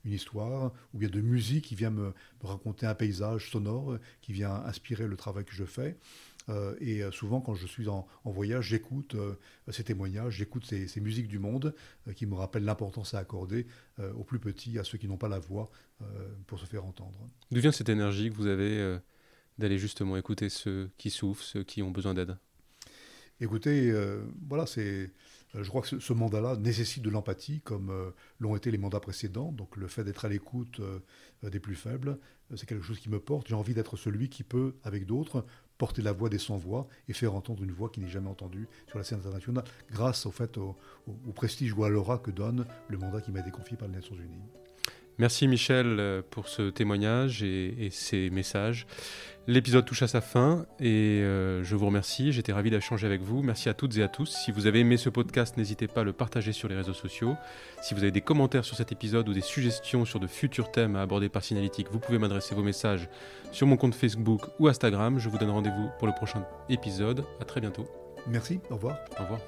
une histoire, ou bien de musique qui vient me, raconter un paysage sonore, qui vient inspirer le travail que je fais. et souvent, quand je suis en, voyage, j'écoute ces témoignages, j'écoute ces, ces, musiques du monde qui me rappellent l'importance à accorder aux plus petits, à ceux qui n'ont pas la voix pour se faire entendre. D'où vient cette énergie que vous avez d'aller justement écouter ceux qui souffrent, ceux qui ont besoin d'aide? Écoutez, euh, voilà, c'est, euh, je crois que ce, mandat-là nécessite de l'empathie, comme euh, l'ont été les mandats précédents. Donc le fait d'être à l'écoute des plus faibles, c'est quelque chose qui me porte. J'ai envie d'être celui qui peut, avec d'autres, porter la voix des sans-voix et faire entendre une voix qui n'est jamais entendue sur la scène internationale, grâce au fait au, prestige ou à l'aura que donne le mandat qui m'a été confié par les Nations Unies. Merci Michel pour ce témoignage et, et ces messages. L'épisode touche à sa fin et euh, je vous remercie. J'étais ravi d'échanger avec vous. Merci à toutes et à tous. Si vous avez aimé ce podcast, n'hésitez pas à le partager sur les réseaux sociaux. Si vous avez des commentaires sur cet épisode ou des suggestions sur de futurs thèmes à aborder par Signalétique, vous pouvez m'adresser vos messages sur mon compte Facebook ou Instagram. Je vous donne rendez-vous pour le prochain épisode. À très bientôt. Merci. Au revoir. Au revoir.